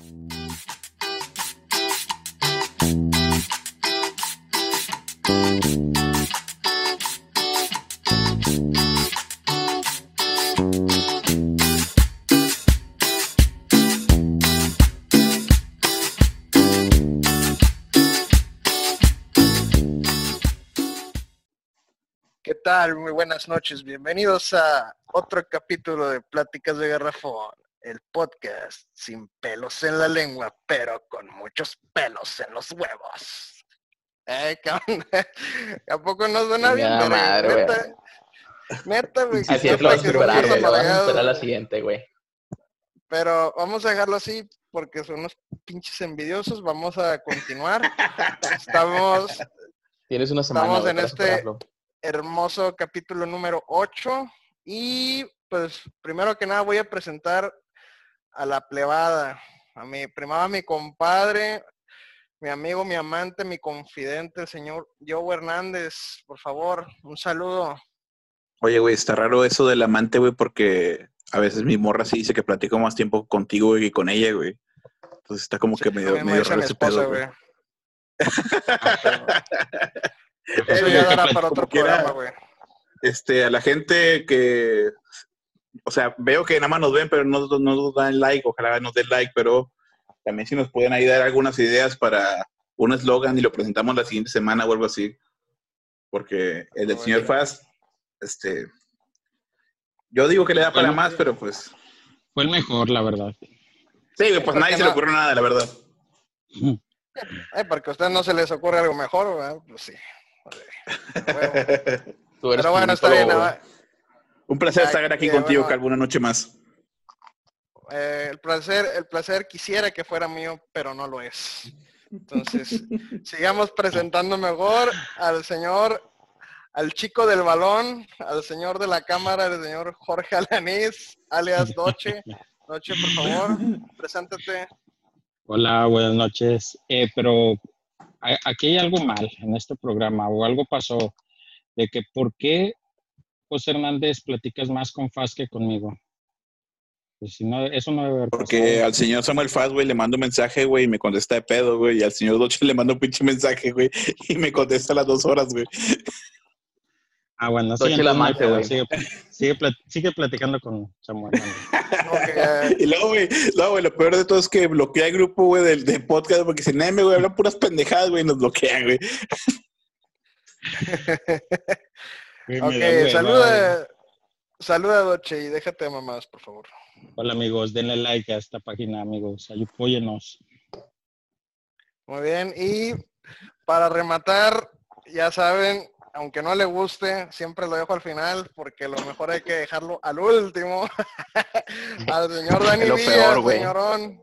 ¿Qué tal? Muy buenas noches. Bienvenidos a otro capítulo de Pláticas de Garrafón, el podcast sin pelos en la lengua, pero con muchos pelos en los huevos. Eh, cabrón, ¿A poco no suena bien? Verga? madre, neta, neta, güey. Así es, lo vas a superar, güey. Lo vas a superar la siguiente, güey. Pero vamos a dejarlo así porque son unos pinches envidiosos. Vamos a continuar. Estamos Tienes una semana Estamos en este- superarlo. hermoso capítulo número 8 y pues primero que nada voy a presentar a la plebada, a mi primero a mi compadre, mi amigo, mi amante, mi confidente, el señor Joe Hernández, por favor, un saludo. Oye, güey, está raro eso del amante, güey, porque a veces mi morra sí dice que platico más tiempo contigo güey, que con ella, güey. Entonces está como que medio, medio raro ese esposa, pedo, güey. güey. Eso Eh, ya dará para otro programa, güey. Este, a la gente que, o sea, veo que nada más nos ven, pero no, no nos dan like, ojalá nos den like, pero también si nos pueden ahí dar algunas ideas para un eslogan y lo presentamos la siguiente semana o algo así. Porque el del señor bueno. Faz, este, yo digo que le da para más, pero pues, Fue el mejor, la verdad. sí, pues ¿por nadie se le no? ocurre nada, la verdad. Ay, porque a ustedes no se les ocurre algo mejor, ¿verdad? Pues sí. Eres Pero bueno, está bien. ¿no? Un placer estar aquí contigo, bueno. Calvo, una noche más. Eh, el placer, el placer quisiera que fuera mío, pero no lo es. Entonces, sigamos presentando mejor al señor, al chico del balón, al señor de la cámara, el señor Jorge Alanís, alias Doche. Doche, por favor, preséntate. Hola, buenas noches. Eh, pero aquí hay algo mal en este programa o algo pasó de que ¿por qué José Hernández platicas más con Faz que conmigo? Pues si no, eso no debe haber Porque pasado. al señor Samuel Faz, güey, le mando un mensaje, güey, y me contesta de pedo, güey. Y al señor Doche le mando un pinche mensaje, güey, y me contesta a las dos horas, güey. Ah, bueno, Doche sí, la pedo. güey. Sigue, sigue, plat- sigue platicando con Samuel. Hernández. Ok, eh, Y luego, güey, güey, lo peor de todo es que bloquea el grupo, güey, del, del podcast, porque se neme, güey, hablan puras pendejadas, güey, y nos bloquean, güey. Ok, saluda, saluda Doche y déjate de mamás, por favor. Hola amigos, denle like a esta página, amigos. Apóyenos. Muy bien, y para rematar, ya saben, aunque no le guste, siempre lo dejo al final, porque lo mejor hay que dejarlo al último. al señor Dani lo Villa, peor, güey. señorón.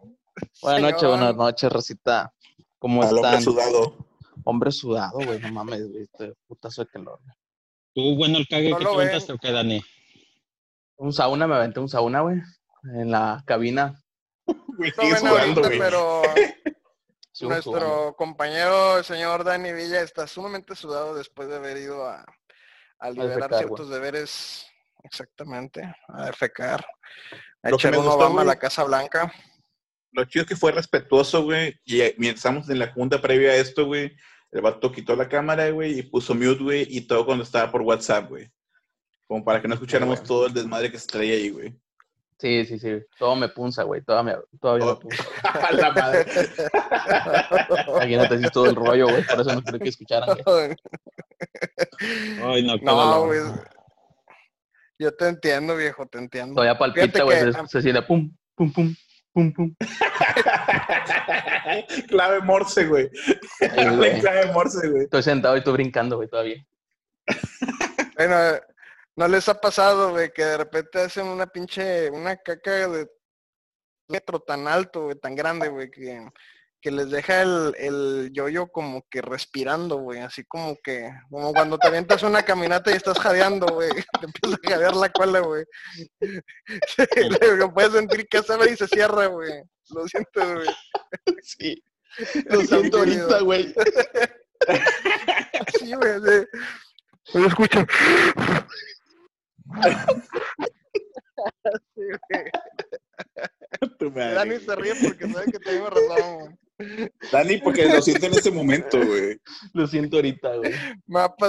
Buenas noches, buenas noches, Rosita. ¿Cómo Al hombre están? sudado. Hombre sudado, güey, no mames, güey. Este putazo de calor. ¿Tú, bueno, el cague No que te ven. aventaste o qué, Dani? Un sauna, me aventé un sauna, güey, en la cabina. Güey, No ven sudando, ahorita, güey. pero nuestro compañero, el señor Dani Villa, está sumamente sudado después de haber ido a, a liberar defecar, ciertos deberes, exactamente, a defecar, a Lo que echar me un gustó, Obama a la Casa Blanca. Lo chido es que fue respetuoso, güey. Y mientras estábamos en la junta previa a esto, güey, el vato quitó la cámara, güey, y puso mute, güey, y todo cuando estaba por WhatsApp, güey. Como para que no escucháramos bueno. todo el desmadre que se traía ahí, güey. Sí, sí, sí. Todo me punza, güey. Todavía, todavía me Oh. punza. A la madre. Imagínate así todo el rollo, güey. Por eso no creo que escucharan, güey. Ay, no, qué No, güey. Yo te entiendo, viejo, te entiendo. Todavía palpita, Fíjate güey. que- Se, se siente pum, pum, pum, pum, pum. clave Morse, güey. Ay, güey. clave Morse, güey. Estoy sentado y estoy brincando, güey, todavía. Bueno, ¿no les ha pasado, güey, que de repente hacen una pinche, una caca de metro tan alto, güey, tan grande, güey, que, que les deja el, el yoyo como que respirando, güey, así como que, como cuando te avientas una caminata y estás jadeando, güey, te empieza a jadear la cola, güey. Lo puedes sentir que se abre y se cierra, güey. Lo sientes, güey. Sí. Lo siento ahorita, güey. Sí, güey, sí. Lo escucho. Sí, güey. Tu madre, Dani se ríe porque sabe que tengo razón, güey. Dani, porque lo siento en este momento, güey. Lo siento ahorita, güey. Mapa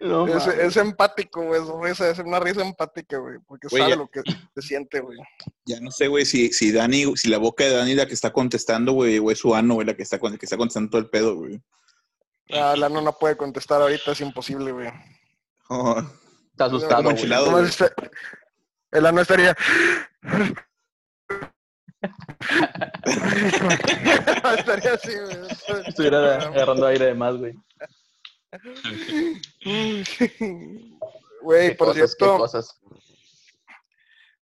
No, es, es empático, güey. Su risa es una risa empática, güey. Porque Güey, sabe ya- lo que se siente, güey. Ya no sé, güey, si, si Dani, si la boca de Dani es la que está contestando, güey, o es su ano, güey, la que está, con- que está contestando todo el pedo, güey. Ah, Lano no puede contestar ahorita, es imposible, güey. Oh, Está asustado, güey. El ano estaría. Estaría así, güey. Estuviera agarrando aire de más, güey. Güey, por cosas, cierto, cosas.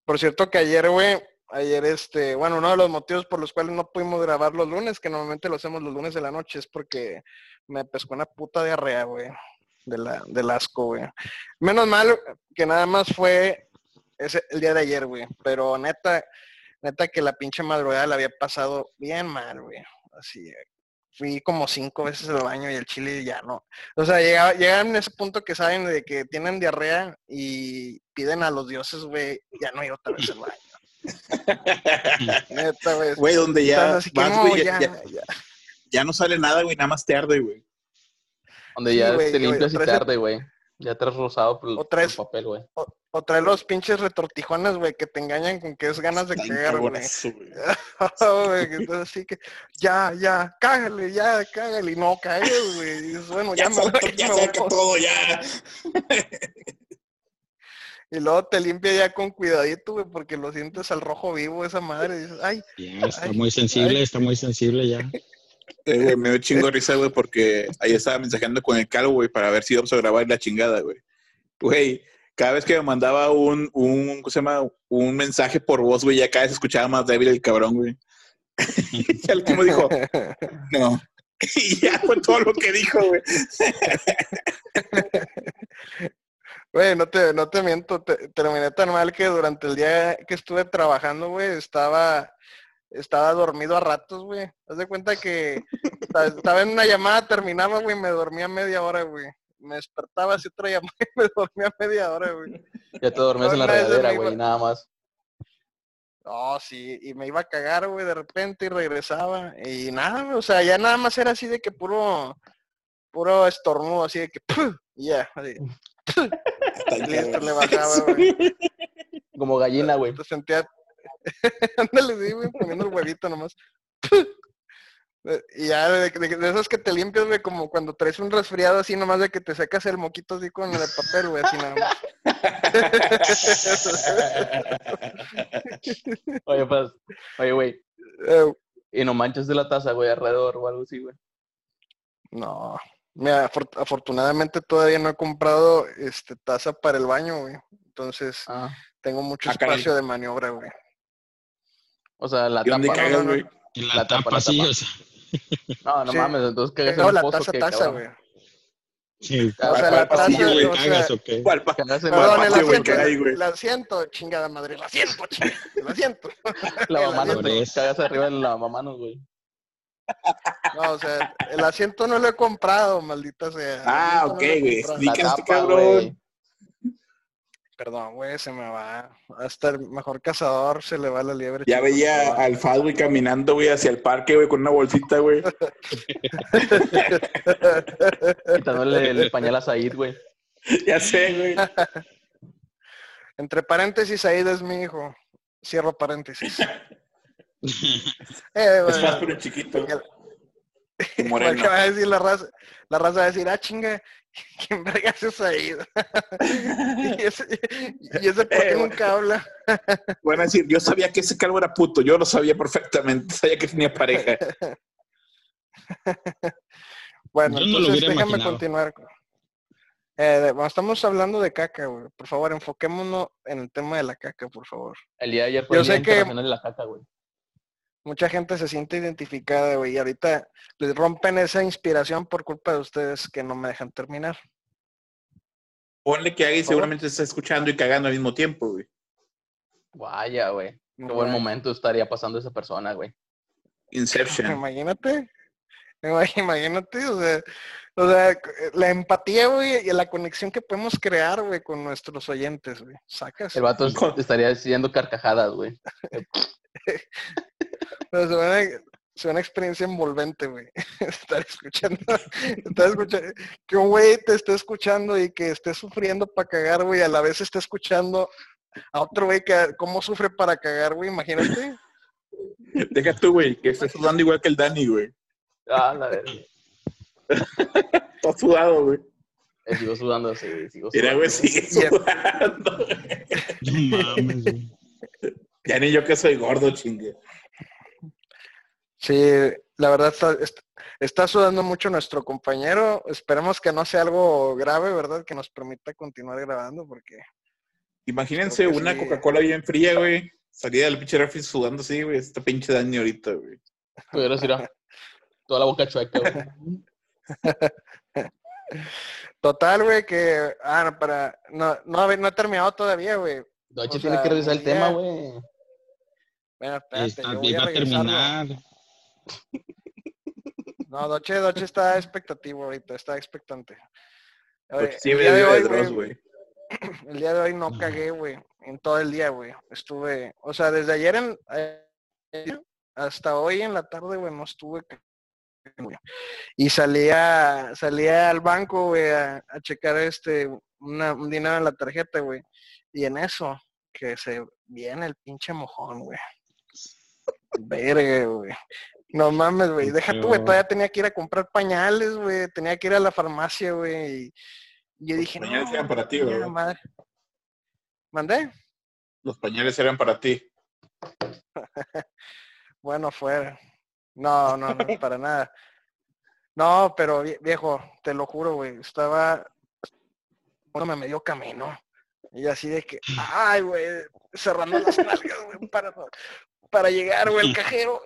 por cierto que ayer, güey, ayer este, bueno, uno de los motivos por los cuales no pudimos grabar los lunes, que normalmente lo hacemos los lunes de la noche, es porque me pescó una puta diarrea, güey, de la, del asco, güey. Menos mal que nada más fue ese, el día de ayer, güey, pero neta, neta que la pinche madrugada la había pasado bien mal, güey, así, fui como cinco veces al baño y el chile ya no. O sea, llegaba, llegan en ese punto que saben de que tienen diarrea y piden a los dioses, güey, ya no ir otra vez al baño. Neta, güey. Güey, donde ya vas, no, güey, ya, ya, ya- ya. ya no sale nada, güey, nada más te arde, güey. Donde Sí, ya güey, te güey, limpias y traes el- tarde, güey. Ya te has rozado por, el- O por el papel, güey. O, o trae los pinches retortijones, güey, que te engañan con que es ganas de cagar, güey. Entonces así que, ya, ya, cágale, ya, cágale, y no caes, güey. Y dices, bueno, ya, Ya, me ya me saca voy. todo, ya. Y luego te limpia ya con cuidadito, güey, porque lo sientes al rojo vivo esa madre. Y dices, ay, Ya está Ay, muy sensible, ay. está muy sensible ya. Eh, güey, me dio chingo de risa, güey, porque ahí estaba mensajeando con el calvo, güey, para ver si íbamos a grabar la chingada, güey. Güey, cada vez que me mandaba un, un, ¿cómo se llama? Un mensaje por voz, güey, ya cada vez escuchaba más débil el cabrón, güey. y al último dijo, no. y ya fue todo lo que dijo, güey. Güey, no te, no te miento, te- terminé tan mal que durante el día que estuve trabajando, güey, estaba, estaba dormido a ratos, güey. Haz de cuenta que esta- estaba en una llamada, terminaba, güey, me dormía media hora, güey. Me despertaba, hacía otra llamada y me dormía media hora, güey. Ya te dormías en la regadera, me iba- güey, nada más. Oh, sí, y me iba a cagar, güey, de repente y regresaba. Y nada, güey, o sea, ya nada más era así de que puro, puro estornudo, así de que, ya, así, listo, le bajaba, güey. Como gallina, güey. Te sentía, ándale, sí, güey, poniendo el huevito nomás. Y ya de, de, de esos que te limpias, güey, como cuando traes un resfriado así nomás de que te sacas el moquito así con el papel, güey, así nada más. Oye, pues, oye, güey. Eh, Y no manches de la taza, güey, alrededor o algo así, güey. no, mira, afor- afortunadamente todavía no he comprado este taza para el baño, güey. Entonces Ah. tengo mucho Ah, caray. espacio de maniobra, güey. O sea, la ¿Y dónde tapa. cagas, no, no. güey? Y la, La tapa, tapa, la sí, tapa. o sea, No, no Sí. mames, entonces cagas en No, la pozo taza, que, taza, güey. sí, O sea, ¿Cuál la pasillo, taza, güey? o sea, cagas o qué? ¿Cuál pa- Cagas en ¿Cuál Perdón, la, el asiento, que güey? el asiento, chingada madre, el asiento, chingada, el asiento. lavamanos, asiento. Cagas arriba del lavamanos, güey. No, o sea, el asiento no lo he comprado, maldita sea. Ah, ok, güey. La que tapa, cabrón. güey. Perdón, güey, se me va. Hasta el mejor cazador se le va la liebre. Ya veía al Fad, güey, caminando, güey, hacia el parque, güey, con una bolsita, güey. Quitándole el pañal a Said, güey. ya sé, güey. Entre paréntesis, Aida es mi hijo. Cierro paréntesis. Eh, Es bueno, más, pero chiquito. porque- y porque Moreno. va a decir la raza, la raza va a decir, ah, chinga, ¿quién vergas es Aida? y ese, y ese por qué Eh, nunca habla. Van a decir, yo sabía que ese calvo era puto, yo lo sabía perfectamente, sabía que tenía pareja. Bueno, Yo entonces déjame imaginado. continuar. con- Eh, de- bueno, estamos hablando de caca, güey. Por favor, enfoquémonos en el tema de la caca, por favor. El día de ayer fue Yo el Día sé que- de la Caca, güey. Mucha gente se siente identificada, güey, y ahorita les rompen esa inspiración por culpa de ustedes que no me dejan terminar. Ponle que alguien seguramente está escuchando y cagando al mismo tiempo, güey. Vaya, güey. Qué buen momento estaría pasando esa persona, güey. Inception. Imagínate. Imagínate, o sea, o sea, la empatía, güey, y la conexión que podemos crear, güey, con nuestros oyentes, güey. Sacas. El vato es- estaría haciendo carcajadas, güey. Pero se van a- es una experiencia envolvente, güey. Estar escuchando, estar escuchando, que un güey te esté escuchando y que esté sufriendo para cagar, güey, a la vez esté escuchando a otro güey que cómo sufre para cagar, güey, imagínate. Deja tú, güey, que estés sudando igual que el Dani, güey. Ah, la verga. Todo sudado, güey. Eh, sigo sudando, sí, sigo sudando. Mira, güey, sigue sudando. mames, güey. Ya ni yo que soy gordo, chingue. Sí, la verdad está, est- está sudando mucho nuestro compañero. Esperemos que no sea algo grave, ¿verdad? Que nos permita continuar grabando porque Imagínense una sí. Coca-Cola bien fría, güey. Salida del pinche refri sudando así, güey. Esta pinche Dani ahorita, güey. Mira, toda la boca chueca, güey. Total, güey, que... Ah, no, para... No, no, no he terminado todavía, güey. Doche tiene sea, que revisar el ya- tema, güey. Bueno, espérate, Está- yo voy a a terminar. No, Doche, Doche está expectativo ahorita, está expectante. Oye, Porque sí, el día de hoy, Dross, güey, el día de hoy no cagué, güey, en todo el día, güey. Estuve, o sea, desde ayer en, eh, hasta hoy en la tarde, güey, no estuve güey. Y salía, salía al banco, güey, a, a checar este, una, un dinero en la tarjeta, güey. Y en eso, que se viene el pinche mojón, güey. Verga, güey. No mames, güey. Deja tú, güey. Todavía tenía que ir a comprar pañales, güey. Tenía que ir a la farmacia, güey. Y yo dije, pañales no, eran para ti, ¿verdad? madre. ¿Mandé? Los pañales eran para ti. Bueno, fuera. No, no, no, para nada. No, pero vie- viejo, te lo juro, güey. Estaba, bueno, me medio camino. Y así de que, ay, güey, cerrando las nalgas, güey, para, para llegar, güey, el cajero.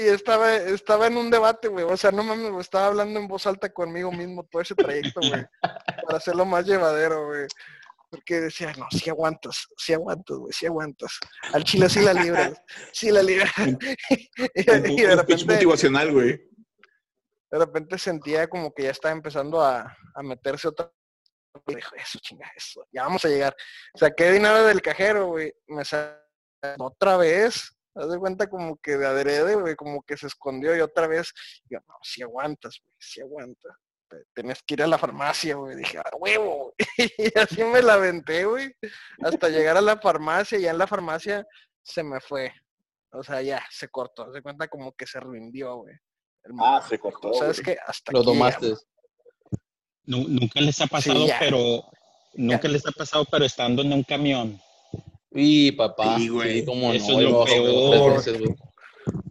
Y estaba, estaba en un debate, güey. O sea, no mames, estaba hablando en voz alta conmigo mismo todo ese trayecto, güey. Para hacerlo más llevadero, güey. Porque decía, no, sí aguantas, sí aguantas, güey, sí aguantas. Al chile sí la libras, sí la libras. y, de repente, motivacional, güey. de repente sentía como que ya estaba empezando a, a meterse otra y dijo, eso, chinga, eso, ya vamos a llegar. Saqué dinero del cajero, güey, me salió otra vez, haz de cuenta como que de adrede, güey, como que se escondió y otra vez, yo, no, si aguantas, güey, si aguantas. Te- Tenés que ir a la farmacia, güey. Dije, a huevo. güey". Y así me la aventé, güey. Hasta llegar a la farmacia. Y ya en la farmacia se me fue. O sea, ya, se cortó. De cuenta como que se rindió, güey. el Ah, se cortó. ¿Sabes qué? Hasta Lo tomaste. Nunca les ha pasado, pero nunca les ha pasado, pero estando en un camión. Y papá, Sí, sí, güey. cómo Eso no, es lo como peor. veces, güey.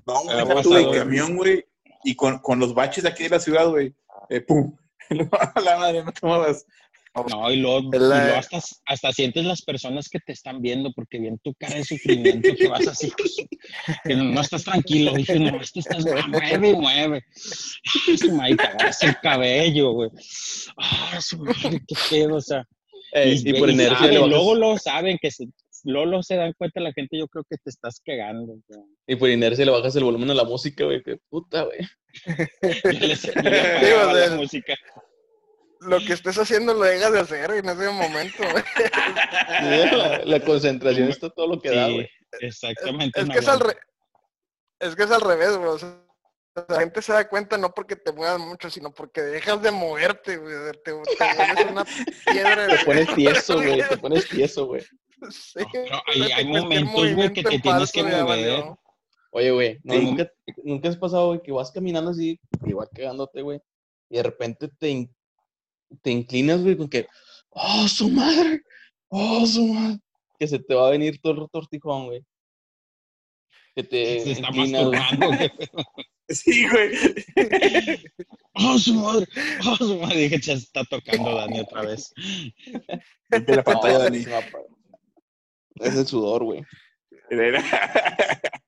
No, de pasado. camión, güey. Y con, con los baches aquí de la ciudad, güey. Eh, pum. A la madre, no tomabas. No, y luego, y luego hasta, hasta sientes las personas que te están viendo porque bien tu cara de sufrimiento que vas así, que no, no estás tranquilo, dije, no, este estás mueve, y mueve. Su madre, el cabello, güey. Ah, su madre, qué pedo, o sea. Ey, y, por y inercia saben, le bajas- luego lo saben que se, luego lo se dan cuenta la gente, yo creo que te estás cagando. güey. y por inercia le bajas el volumen a la música, güey. Que puta, güey. Sí, o la música. Lo que estés haciendo lo dejas de hacer en ese momento, güey. La, la concentración está todo lo que da, Sí, güey. exactamente. Es que es al, re- es que es al revés, güey. o sea, la gente se da cuenta no porque te muevas mucho, sino porque dejas de moverte, güey. Te, te vuelves una piedra. Te pones tieso, güey. Te pones tieso, güey. Sí, No, hay- momentos, güey, que te en tienes que ya mover. Oye, güey, ¿no- Sí. ¿nunca, nunca has pasado, güey, que vas caminando así, igual cagándote, güey, y de repente te, in- te inclinas, güey, con que, ¡oh, su madre! ¡Oh, su madre! Que se te va a venir todo el tortijón, güey. Que te Se está inclinas, masturbando, güey. Sí, güey. ¡Oh, su madre! ¡Oh, su madre! Dije, se está tocando Dani otra vez. Limpia la pantalla, No, Dani. Es el sudor, güey.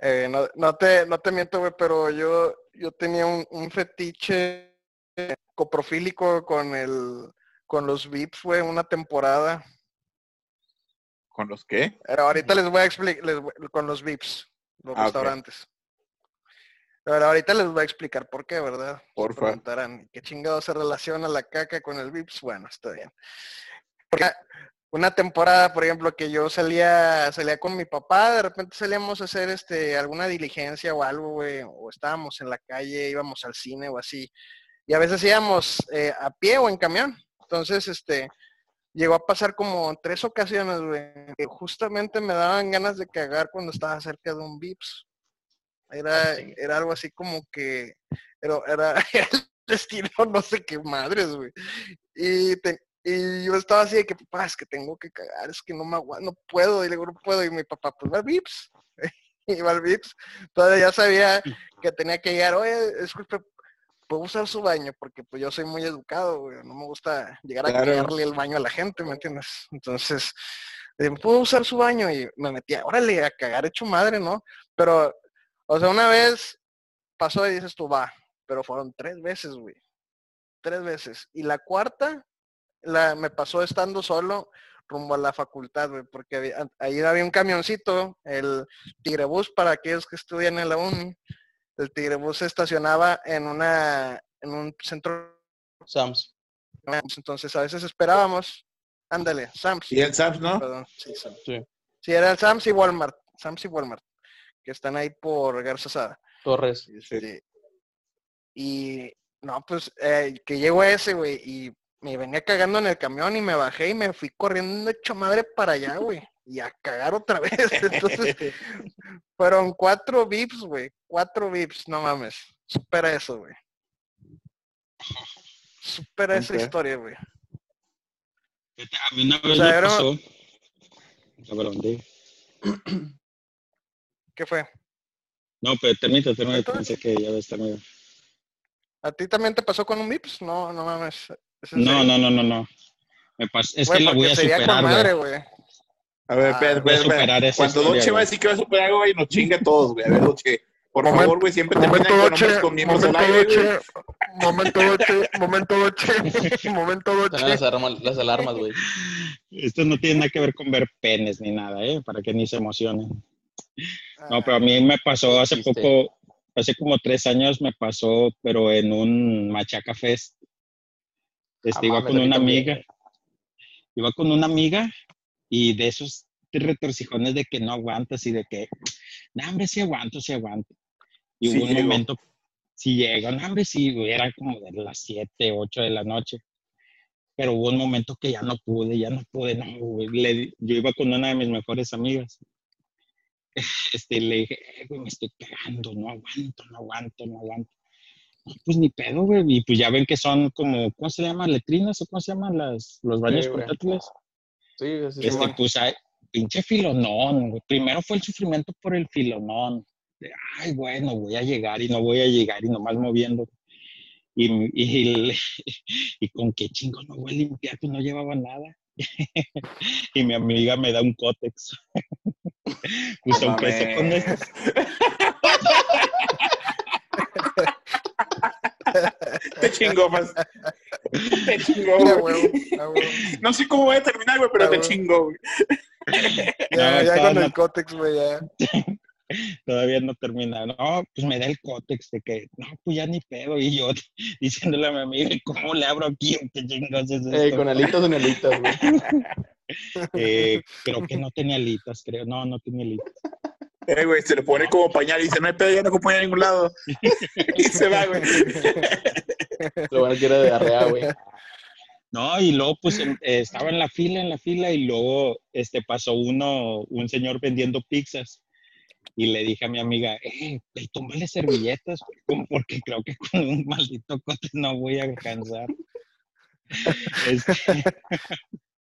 Eh, no, no te, no te miento, güey, pero yo, yo tenía un, un fetiche coprofílico con el, con los VIPs, güey, una temporada. ¿Con los qué? Pero ahorita les voy a explicar, con los VIPs, los Ah, restaurantes. Pero ahorita les voy a explicar por qué, ¿verdad? Se Porfa. preguntarán, ¿qué chingado se relaciona la caca con el VIPS? Bueno, está bien. Porque una temporada, por ejemplo, que yo salía, salía con mi papá, de repente salíamos a hacer este alguna diligencia o algo, güey, o estábamos en la calle, íbamos al cine o así. Y a veces íbamos eh, a pie o en camión. Entonces, este, llegó a pasar como tres ocasiones, güey, que justamente me daban ganas de cagar cuando estaba cerca de un VIPS. Era, era algo así como que era, era el destino, no sé qué madres, güey. Y, te- y yo estaba así de que, papá, es que tengo que cagar, es que no me aguanto, no puedo, y le digo, no puedo, y mi papá, pues va al VIPS. y va al VIPS. Todavía ya sabía que tenía que llegar, oye, disculpe, puedo usar su baño, porque pues yo soy muy educado, güey, no me gusta llegar a Claro. cagarle el baño a la gente, ¿me entiendes? Entonces, digo, ¿puedo usar su baño? Y me metía, órale, a cagar hecho madre, ¿no? Pero, o sea, una vez pasó y dices tú, va, pero fueron tres veces, güey. Tres veces. Y la cuarta, la, me pasó estando solo rumbo a la facultad, güey, porque había- ahí había un camioncito, el Tigrebús para aquellos que estudian en la uni. El Tigrebús se estacionaba en una, en un centro, Sams. entonces a veces esperábamos. Ándale, Sams. Y el Sams, ¿no? Perdón, sí, Sams. Sí. Sí, era el Sams y Walmart. Sams y Walmart. Que están ahí por Garza Sada. Torres. Este, y no, pues eh, que llegó ese, güey, y me venía cagando en el camión y me bajé y me fui corriendo hecho madre para allá, güey. Y a cagar otra vez. Entonces, fueron cuatro vips, güey. Cuatro vips, no mames. Supera eso, güey. Supera esa historia, güey. A mí una vez sea, me era- pasó. ¿Qué fue? No, pero termina, termina, pensé que ya ves terminado. ¿A ti también te pasó con un vips? No, no mames. ¿Es en No, no, no, no, no. Me pas- es que la voy a superar, madre, güey. güey. A ver, Ah, espera, voy a espera, espera. superar esa Cuando Doche va a decir que va a superar algo, güey, nos chinga a todos, güey. A ver, Doche. Por Momento- favor, güey, siempre Momento Doche, con miembros al momento aire. Doche, momento Doche, momento Doche, momento Están Doche. las, armas- las alarmas, güey. Esto no tiene nada que ver con ver penes ni nada, ¿eh? Para que ni se emocionen. No, pero a Ah, mí me pasó hace poco, hace como tres años me pasó, pero en un Machaca Fest. Este, Ah, iba con una amiga, iba con una amiga y de esos retorcijones de que no aguantas y de que, no, hombre, sí aguanto, sí aguanto. Y Sí hubo un llego. momento, si llego, no, hombre, sí, eran como de las 7, 8 de la noche. Pero hubo un momento que ya no pude, ya no pude, no, güey. Le yo iba con una de mis mejores amigas. Este, le dije, "Eh, güey, me estoy cagando, no aguanto, no aguanto, no aguanto. Pues ni pedo, güey. Y pues ya ven que son como, ¿cómo se llama? ¿Letrinas o cómo se llaman las, los baños Sí, portátiles? Sí, sí. Este, pues, ay, pinche filonón, güey. Primero fue el sufrimiento por el filonón. De, ay, bueno, voy a llegar y no voy a llegar y nomás moviendo. Y, y, y con qué chingos no voy a limpiar, pues no llevaba nada. y mi amiga me da un cótex. pues sea con mames. Te chingó, más. Te chingó, ah, güey. huevo, ah, huevo. No sé cómo voy a terminar, güey, pero Ah, te huevo. chingó, güey. Ya, No, ya estaba con el cótex, güey, ya. Todavía no termina. No, pues me da el cótex de que, no, pues ya ni pedo. Y yo diciéndole a mi amiga, ¿cómo le abro aquí? ¿O ¿Qué chingos es esto? Eh, con alitas en alitas, güey. Eh, creo que no tenía alitas, creo. No, no tenía alitas. Eh, güey, se le pone como pañal y dice, no hay pedo, ya no acompaña a ningún lado. y se va, güey. Lo bueno que era de arrea, güey. No, y luego pues eh, estaba en la fila, en la fila, y luego este pasó uno, un señor vendiendo pizzas. Y le dije a mi amiga, eh, tómale servilletas, güey, porque creo que con un maldito cote no voy a alcanzar. Este,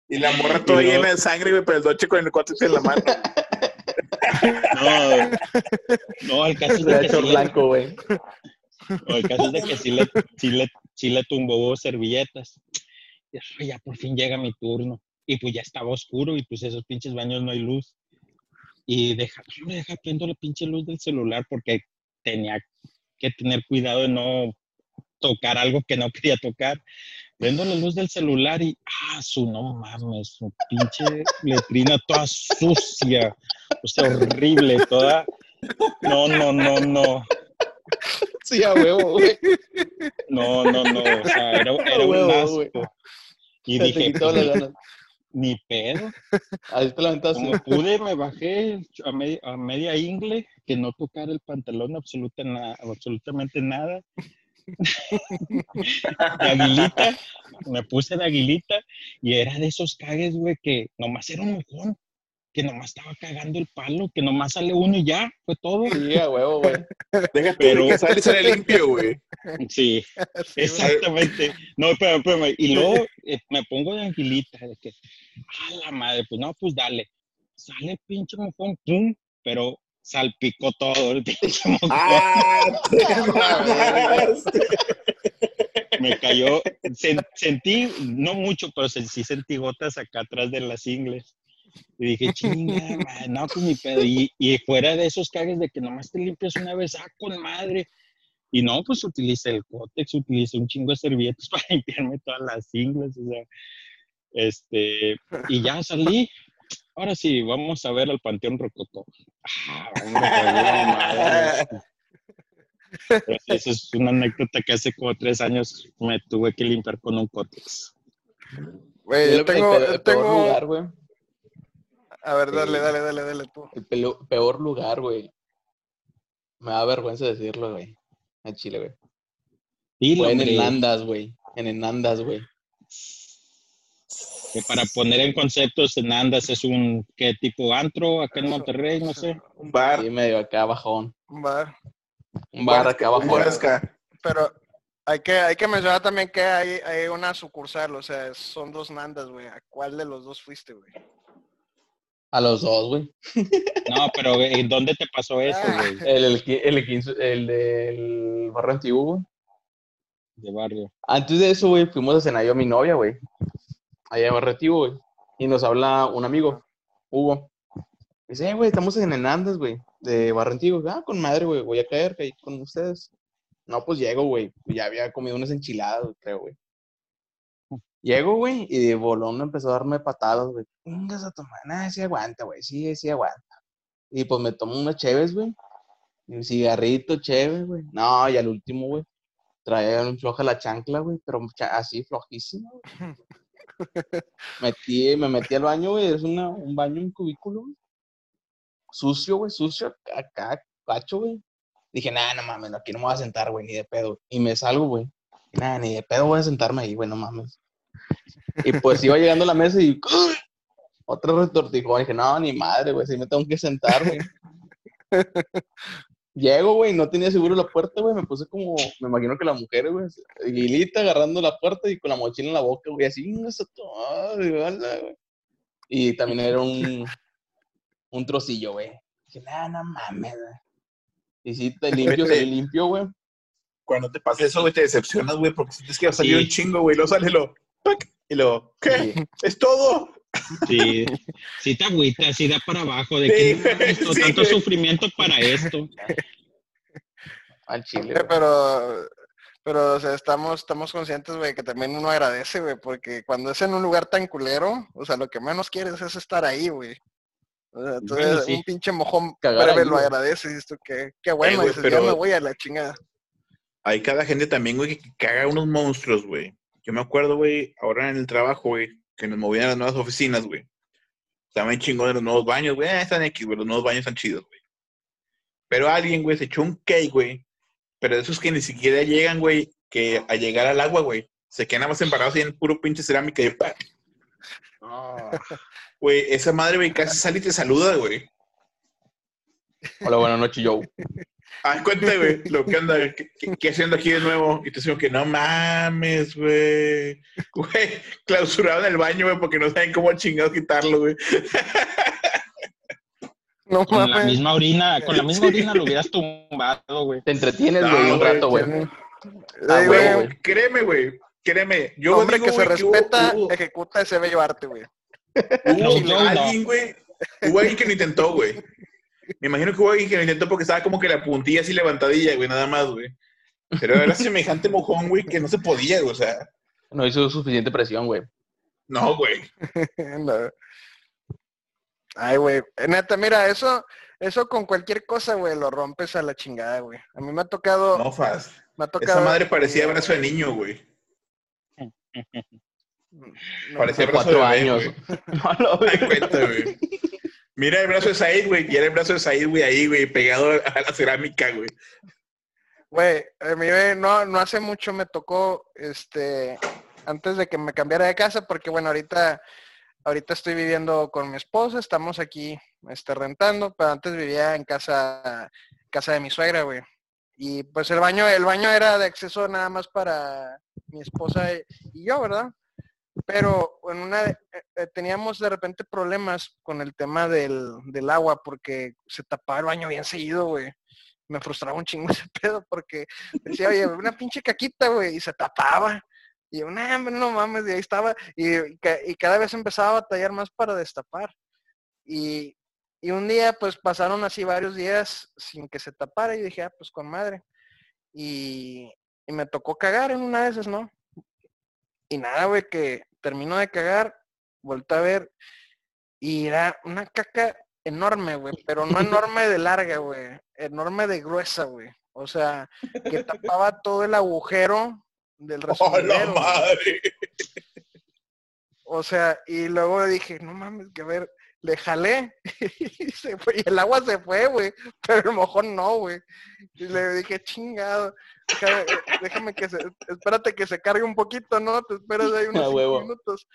Y la morra toda llena de sangre, güey, pero el doche con el cótex en la mano. No, no, el caso es de que sí blanco, güey. No, el caso es de que sí le, sí le, sí le tumbó servilletas. Y, ya por fin llega mi turno. Y pues ya estaba oscuro y pues esos pinches baños no hay luz. Y deja, hombre, deja prendo la pinche luz del celular porque tenía que tener cuidado de no tocar algo que no quería tocar. Prendo la luz del celular y, ah, su no mames, su pinche letrina toda sucia, o sea, horrible, toda. No, no, no, no. Sí, a huevo, güey. No, no, no. O sea, era, era un huevo, asco. Y Se dije, pues, ni pedo. Ahí te la aventaste. Como pude, me bajé a, media- a media ingle, que no tocara el pantalón absoluta na- absolutamente nada. De aguilita, me puse de aguilita y era de esos cagues, güey, que nomás era un mojón, que nomás estaba cagando el palo, que nomás sale uno y ya, fue todo. Sí, a huevo, güey. Déjate Pero- que sale sale limpio, güey. Sí, exactamente. No, espérame, espérame. Y luego eh, me pongo de aguilita, de que, a la madre, pues no, pues dale. Sale el pinche mojón, pum, pero salpicó todo el pinche. ¡Ah! Me cayó, sen- sentí, no mucho, pero sí sentí gotas acá atrás de las ingles. Y dije, chinga, no, pues mi pedo. Y, y fuera de esos cagues de que nomás te limpias una vez, ah, con madre. Y no, pues utilicé el cótex, utilicé un chingo de servilletas para limpiarme todas las ingles, o sea, este, y ya salí. Ahora sí, vamos a ver al Panteón Rococó. Ah, hombre. Pero es una anécdota que hace como tres años me tuve que limpiar con un cótex. Güey, yo tengo, el peor tengo... lugar, güey. A ver, dale, dale, dale, dale tú. El peor lugar, güey. Me da vergüenza decirlo, güey. En Chile, güey. Fue en hombre, Enandas, güey. En Enandas, güey. Que para poner en conceptos, en Andas es un ¿qué tipo antro acá en Monterrey, no sé. Un bar. Sí, medio acá bajón. Un bar acá Un abajo. bar acá. Pero hay que, hay que mencionar también que hay, hay una sucursal, o sea, son dos nandas, güey. ¿A cuál de los dos fuiste, güey? A los dos, güey. No, pero ¿en dónde te pasó eso, Ah. güey? El, el, el, el del barrio antiguo, güey. De barrio. Antes de eso, güey, fuimos a cenar yo a mi novia, güey. Allá en antiguo, güey. Y nos habla un amigo, Hugo. Dice, "Eh, güey, estamos en Enandas, güey, de barrio antiguo. Ah, con madre, güey, voy a caer caí con ustedes. No, pues llego, güey. Ya había comido unas enchiladas, creo, güey. Llego, güey, y de bolón empezó a darme patadas, güey. Vengas a tomar, nah, sí aguanta, güey, sí, sí aguanta. Y pues me tomo unas cheves, güey. Un cigarrito, chévere, güey. No, y al último, güey, traía un floja la chancla, güey, pero así flojísima, güey. Metí, me metí al baño, güey, es una, un baño, un cubículo, güey. Sucio, güey, sucio, acá, cacho, güey. Dije, nah, no mames, aquí no me voy a sentar, güey, ni de pedo. Y me salgo, güey. Nada, ni de pedo voy a sentarme ahí, güey, no mames. Y pues iba llegando a la mesa y otro retortijón. Dije, no, ni madre, güey, sí me tengo que sentar, güey. Llego, güey, no tenía seguro la puerta, güey. Me puse como, me imagino que la mujer, güey, guilita agarrando la puerta y con la mochila en la boca, güey, así, güey. Y también era un, un trocillo, güey. Dije, nah, no mames, güey. Y sí, te limpio, salí limpio, güey. Cuando te pasa eso, güey, te decepcionas, güey, porque sientes que va a salir Sí. un chingo, güey. Luego sale lo. ¡pac! Y lo. ¿Qué? Sí. ¿Es todo? Sí, sí te agüita, sí da para abajo, de Sí, que no, esto, sí, tanto güey. sufrimiento para esto. Al chile, Eh, güey. Pero, pero, o sea, estamos, estamos conscientes, güey, que también uno agradece, güey, porque cuando es en un lugar tan culero, o sea, lo que menos quieres es estar ahí, güey. O sea, entonces, Bueno, sí. un pinche mojón Cagar breve ahí, lo y esto que, qué bueno, güey, dices, ya pero- me voy a la chingada. Hay cada gente también, güey, que caga unos monstruos, güey. Yo me acuerdo, güey, ahora en el trabajo, güey, que nos movían a las nuevas oficinas, güey. Estaban chingón de los nuevos baños, güey. Eh, están X, güey. Los nuevos baños están chidos, güey. Pero alguien, güey, se echó un cake, güey. Pero de esos que ni siquiera llegan, güey, que a llegar al agua, güey. Se quedan nada más embarados y en puro pinche cerámica y ¡pa! Güey, esa madre, güey, casi sale y te saluda, güey. Hola, buenas noches, Joe. Ah, cuéntame, güey, lo que anda, ¿qué, haciendo aquí de nuevo? Y te digo que no mames, güey. Güey, clausurado en el baño, güey, porque no saben cómo chingados quitarlo, güey. No Con la misma orina, con la misma Sí. orina lo hubieras tumbado, güey. Te entretienes, No, güey, un rato, güey. Sí, Ah. Créeme, güey, créeme. Yo hombre digo, que se respeta, hubo- ejecuta ese bello arte, güey. Hubo no. alguien, güey. Hubo alguien que lo intentó, güey. Me imagino que hubo alguien que lo intentó porque estaba como que la puntilla así levantadilla, güey, nada más, güey. Pero era semejante mojón, güey, que no se podía, güey. O sea, No hizo suficiente presión, güey. no, güey. No. Ay, güey. Neta, mira, eso, eso con cualquier cosa, güey, lo rompes a la chingada, güey. A mí me ha tocado, No, fast. me ha tocado. Esa madre parecía eh, brazo de niño, güey. no, Parecía De brazo de cuatro bebé, años. güey. No lo Ay, veo. cuenta, güey. Mira el brazo de Said, güey. Y el brazo de Said, güey, ahí, güey, pegado a la cerámica, güey. Güey, me- no, no hace mucho me tocó, este, antes de que me cambiara de casa, porque bueno, ahorita, ahorita estoy viviendo con mi esposa, estamos aquí, este, rentando, pero antes vivía en casa, casa de mi suegra, güey. Y pues el baño, el baño era de acceso nada más para mi esposa y yo, ¿verdad? Pero en una, de- eh, eh, teníamos de repente problemas con el tema del, del agua, porque se tapaba el baño bien seguido, güey me frustraba un chingo ese pedo porque decía, oye, una pinche caquita, güey, y se tapaba. Y yo, "Nah, hombre, no mames, y ahí estaba. Y, y cada vez empezaba a batallar más para destapar. Y, y un día, pues pasaron así varios días sin que se tapara y dije, ah, pues con madre. Y, y me tocó cagar en una de esas, ¿no? Y nada, güey, que terminó de cagar, volté a ver y era una caca enorme, güey, pero no enorme de larga, güey, enorme de gruesa, güey. O sea, que tapaba todo el agujero del ¡Oh, la resumidero. güey. madre! O sea, y luego dije, no mames, que a ver, le jalé y se fue, y el agua se fue, güey, pero el mojón no, güey. Y le dije, chingado, deja- déjame que se, espérate que se cargue un poquito, ¿no? Te esperas ahí unos cinco minutos.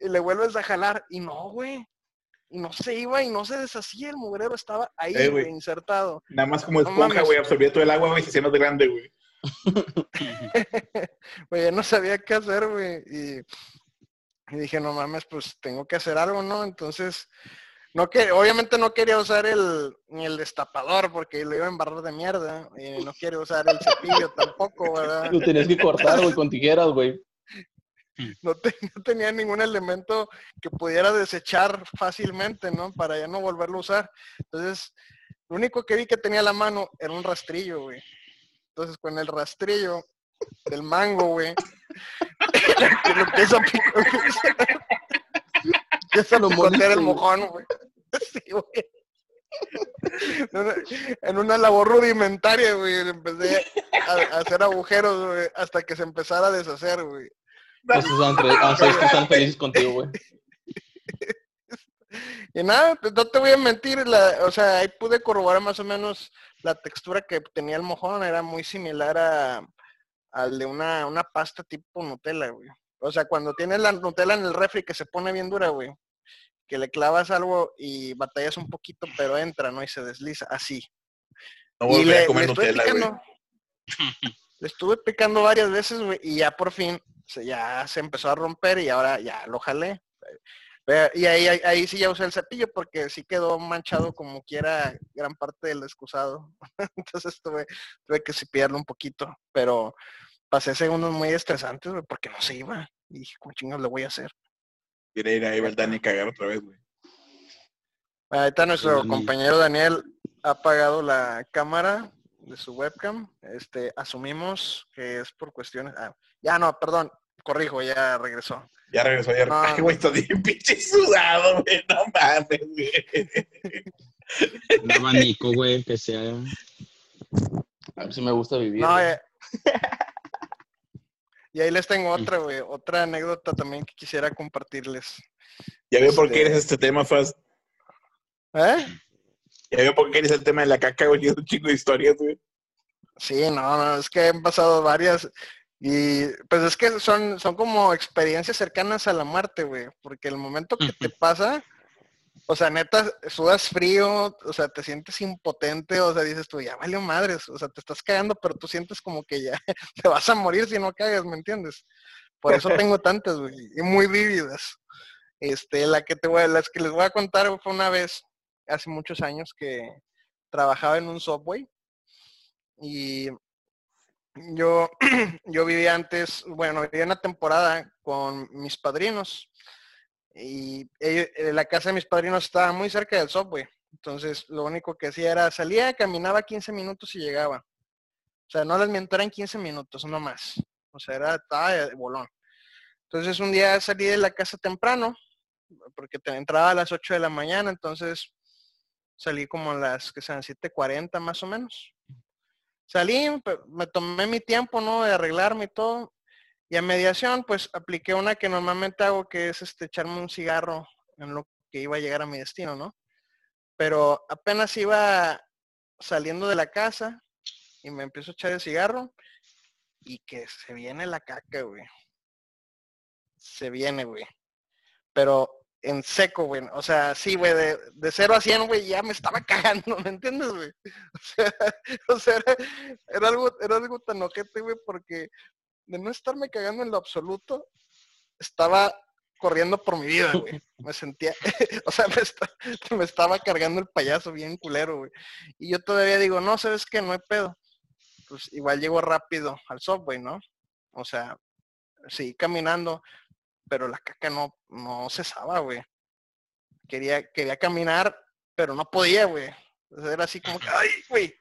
Y le vuelves a jalar, y no, güey. Y no se iba y no se deshacía, el mugrero estaba ahí, Eh, insertado. Nada más como No esponja, güey, absorbía todo el agua, güey, y se hacía más grande, güey. Güey, ya no sabía qué hacer, güey. Y, y dije, no mames, pues tengo que hacer algo, ¿no? Entonces, no que, obviamente no quería usar el, ni el destapador porque lo iba a embarrar de mierda. Y no quiero usar el cepillo tampoco, ¿verdad? Lo tenías que cortar, güey, con tijeras, güey. No, te- no tenía ningún elemento que pudiera desechar fácilmente, ¿no? Para ya no volverlo a usar. Entonces, lo único que vi que tenía a la mano era un rastrillo, güey. Entonces, con el rastrillo del mango, güey, que lo empiezo a pico- empiezo a Lo el mojón, güey. Sí, güey. En una, labor rudimentaria, güey, empecé a, a hacer agujeros, güey, hasta que se empezara a deshacer, güey. Esos ancestros ancestros están felices contigo, güey. Y nada, pues no te voy a mentir, la, o sea, ahí pude corroborar más o menos la textura que tenía el mojón, era muy similar a al de una, una pasta tipo Nutella, güey. O sea, cuando tienes la Nutella en el refri que se pone bien dura, güey, que le clavas algo y batallas un poquito, pero entra, ¿no? Y se desliza, así. No y volví a le, comer le estuve Nutella, güey. picando. le estuve picando varias veces, güey, y ya por fin se, ya se empezó a romper y ahora ya lo jalé. Pero- Y ahí, ahí, ahí sí ya usé el cepillo porque sí quedó manchado como quiera gran parte del excusado. Entonces tuve, tuve que cepillarlo un poquito. Pero pasé segundos muy estresantes, güey, porque no se iba. Y dije, ¿cómo chingados le voy a hacer? Quiere ir ahí, ¿verdad? Ni cagar otra vez, güey. Ahorita nuestro Dani. compañero Daniel ha apagado la cámara de su webcam. Este, asumimos que es por cuestiones. ah, ya no, perdón, corrijo, ya regresó. Ya regresó, ya No, Ay, güey, bien pinche sudado, güey. No mames, güey. Un abanico, güey, que sea. A ver si me gusta vivir. No, güey. eh. Y ahí les tengo otra, güey, otra anécdota también que quisiera compartirles. Ya veo por qué Este- eres este tema, Fast. ¿Eh? Ya veo por qué eres el tema de la caca, güey. Es un chingo de historias, güey. Sí, no, no, es que han pasado varias. Y pues es que son, son como experiencias cercanas a la muerte, güey. Porque el momento que te pasa, o sea, neta, sudas frío, o sea, te sientes impotente, o sea, dices tú, ya valió madres, o sea, te estás cagando, pero tú sientes como que ya te vas a morir si no cagas, ¿me entiendes? Por eso tengo tantas, güey, y muy vívidas. Este, la que te voy, a- las que les voy a contar fue una vez, hace muchos años, que trabajaba en un subway y yo, yo vivía antes, bueno, vivía una temporada con mis padrinos y eh, la casa de mis padrinos estaba muy cerca del subway. Entonces, lo único que hacía era salía, caminaba 15 minutos y llegaba. O sea, no les miento, eran 15 minutos, no más. O sea, era, estaba de bolón. Entonces, un día salí de la casa temprano, porque te entraba a las 8 de la mañana, entonces Salí como a las que sean 7.40 más o menos. Salí, me tomé mi tiempo, ¿no? De arreglarme y todo. Y a mediación, pues apliqué una que normalmente hago, que es este echarme un cigarro en lo que iba a llegar a mi destino, ¿no? Pero apenas iba saliendo de la casa y me empiezo a echar el cigarro y que se viene la caca, güey. Se viene, güey. Pero en seco, güey. O sea, sí, güey, de, de 0 a 100, güey, ya me estaba cagando, ¿me entiendes, güey? O sea, o sea, era, era algo, era algo tan ojete, güey, porque de no estarme cagando en lo absoluto, estaba corriendo por mi vida, güey. Me sentía, o sea, me, esta- me estaba cargando el payaso bien culero, güey. Y yo todavía digo, no, ¿sabes qué? No hay pedo. Pues igual llego rápido al subway, ¿no? O sea, sí, caminando, pero la caca no, no cesaba, güey. Quería, quería caminar, pero no podía, güey. Era así como que, ay, güey.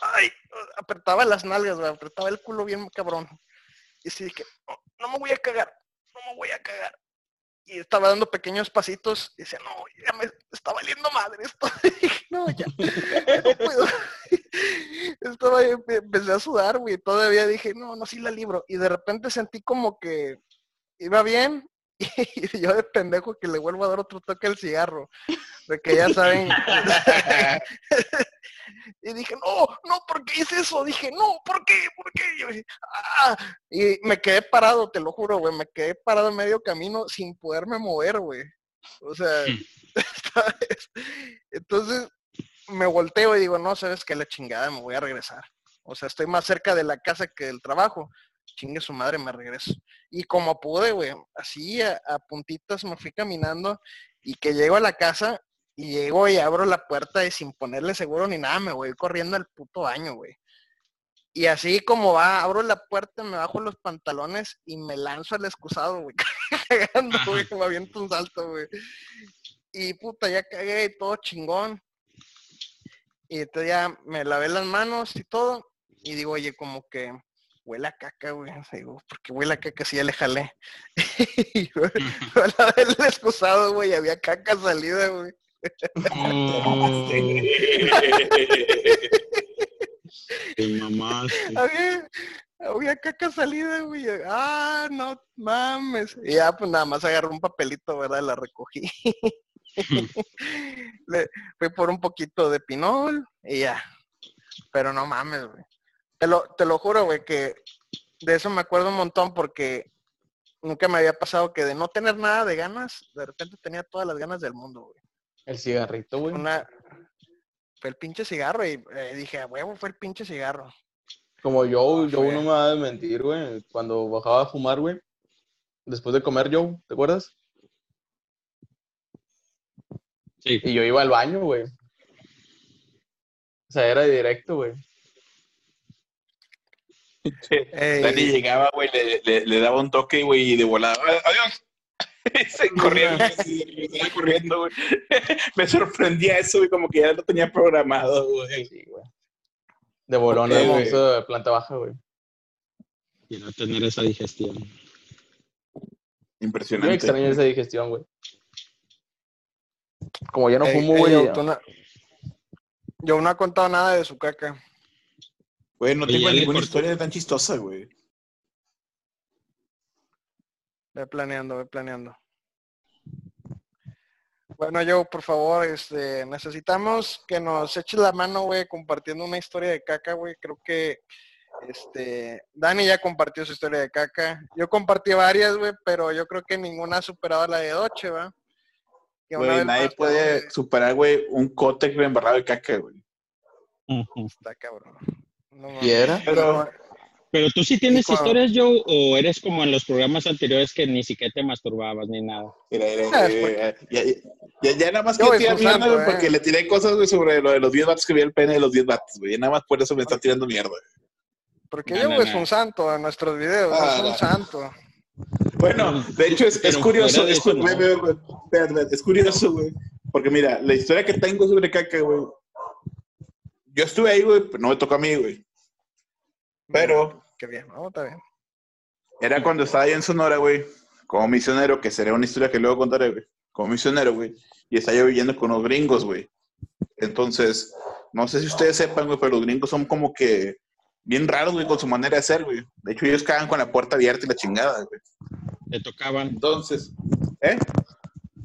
Ay, apretaba las nalgas, güey, apretaba el culo bien cabrón. Y así dije, no, me voy a cagar, no me voy a cagar. Y estaba dando pequeños pasitos y decía, no, ya me está valiendo madre esto. Dije, no, ya, no puedo. Estaba, empecé a sudar, güey. Todavía dije, no, no, sí la libro. Y de repente sentí como que iba bien. Y yo de pendejo que le vuelvo a dar otro toque al cigarro. De que ya saben. Y dije, no, no, ¿por qué hice eso? Dije, no, ¿por qué? ¿Por qué? Y, yo dije, "Ah", y me quedé parado, te lo juro, güey. Me quedé parado en medio camino sin poderme mover, güey. O sea, ¿sabes? entonces me volteo y digo, no, sabes que la chingada, me voy a regresar. O sea, estoy más cerca de la casa que del trabajo. Chingue su madre, me regreso. Y como pude, güey, así a, a puntitas me fui caminando y que llego a la casa y llego y abro la puerta y sin ponerle seguro ni nada, me voy corriendo al puto baño, güey. Y así como va, abro la puerta, me bajo los pantalones y me lanzo al excusado, güey. Cagando, güey, me aviento un salto, güey. Y puta, ya cagué y todo chingón. Y entonces ya me lavé las manos y todo. Y digo, oye, como que huele a caca, güey. Digo, porque huele a caca si ya le jalé. y el excusado, güey, había caca salida, güey. Oh, te mamaste. Había, había caca salida, güey. Ah, no mames. Y ya, pues nada más agarré un papelito, ¿verdad? La recogí. Le, fui por un poquito de pinol y ya. Pero no mames, güey. Te lo, te lo juro, güey, que de eso me acuerdo un montón porque nunca me había pasado que de no tener nada de ganas, de repente tenía todas las ganas del mundo, güey. El cigarrito, güey. Una, fue el pinche cigarro y eh, dije, a huevo, fue el pinche cigarro. Como yo, yo fue. no me va a mentir, güey. Cuando bajaba a fumar, güey. Después de comer, yo, ¿te acuerdas? Sí. Y yo iba al baño, güey. O sea, era directo, güey. Ey, Dani llegaba, güey, le, le, le daba un toque, güey, y de volada, "Ah, adiós. Se regresaba corriendo, güey. Me sorprendía eso, güey, como que ya lo tenía programado, güey. Sí, güey. De bolón, Ok, hemos güey. visto de planta baja, güey. Quiero tener esa digestión. Yo Impresionante. extraño esa digestión, güey. Como ya no ey, fumo, ey, güey. yo, no- yo no he contado nada de su caca. Güey, no tengo ninguna historia tan chistosa, güey. Ve planeando, ve planeando. Bueno, yo, por favor, este, necesitamos que nos eches la mano, güey, compartiendo una historia de caca, güey. Creo que, este, Dani ya compartió su historia de caca. Yo compartí varias, güey, pero yo creo que ninguna ha superado la de Doche, ¿va? Güey, nadie más, puede superar, güey, un cótex embarrado de caca, güey. Está cabrón. No mames. ¿Piedra? Pero- Pero tú sí tienes cuando- historias, Joe, o eres como en los programas anteriores que ni siquiera te masturbabas ni nada. Mira, mira, Ah, mira, ya, ya, ya, ya nada más que mierda, güey, eh. porque le tiré cosas, güey, sobre lo de los 10 vatos que vi el pene de los 10 vatos, güey. Y nada más por eso me está tirando mierda. Porque No, yo no, es no. un santo en nuestros videos, Ah, es un no. santo. Bueno, de hecho es, es curioso, es, eso, es curioso, güey. Porque mira, la historia que tengo sobre caca, güey. Yo estuve ahí, güey, pero no me tocó a mí, güey. Pero Qué bien, no, está bien. era cuando estaba ahí en Sonora, güey, como misionero, que sería una historia que luego contaré, güey. Como misionero, güey. Y estaba yo viviendo con unos gringos, güey. Entonces, no sé si ustedes sepan, güey, pero los gringos son como que bien raros, güey, con su manera de ser, güey. De hecho, ellos cagan con la puerta abierta y la chingada, güey. Te tocaban, Entonces, ¿eh?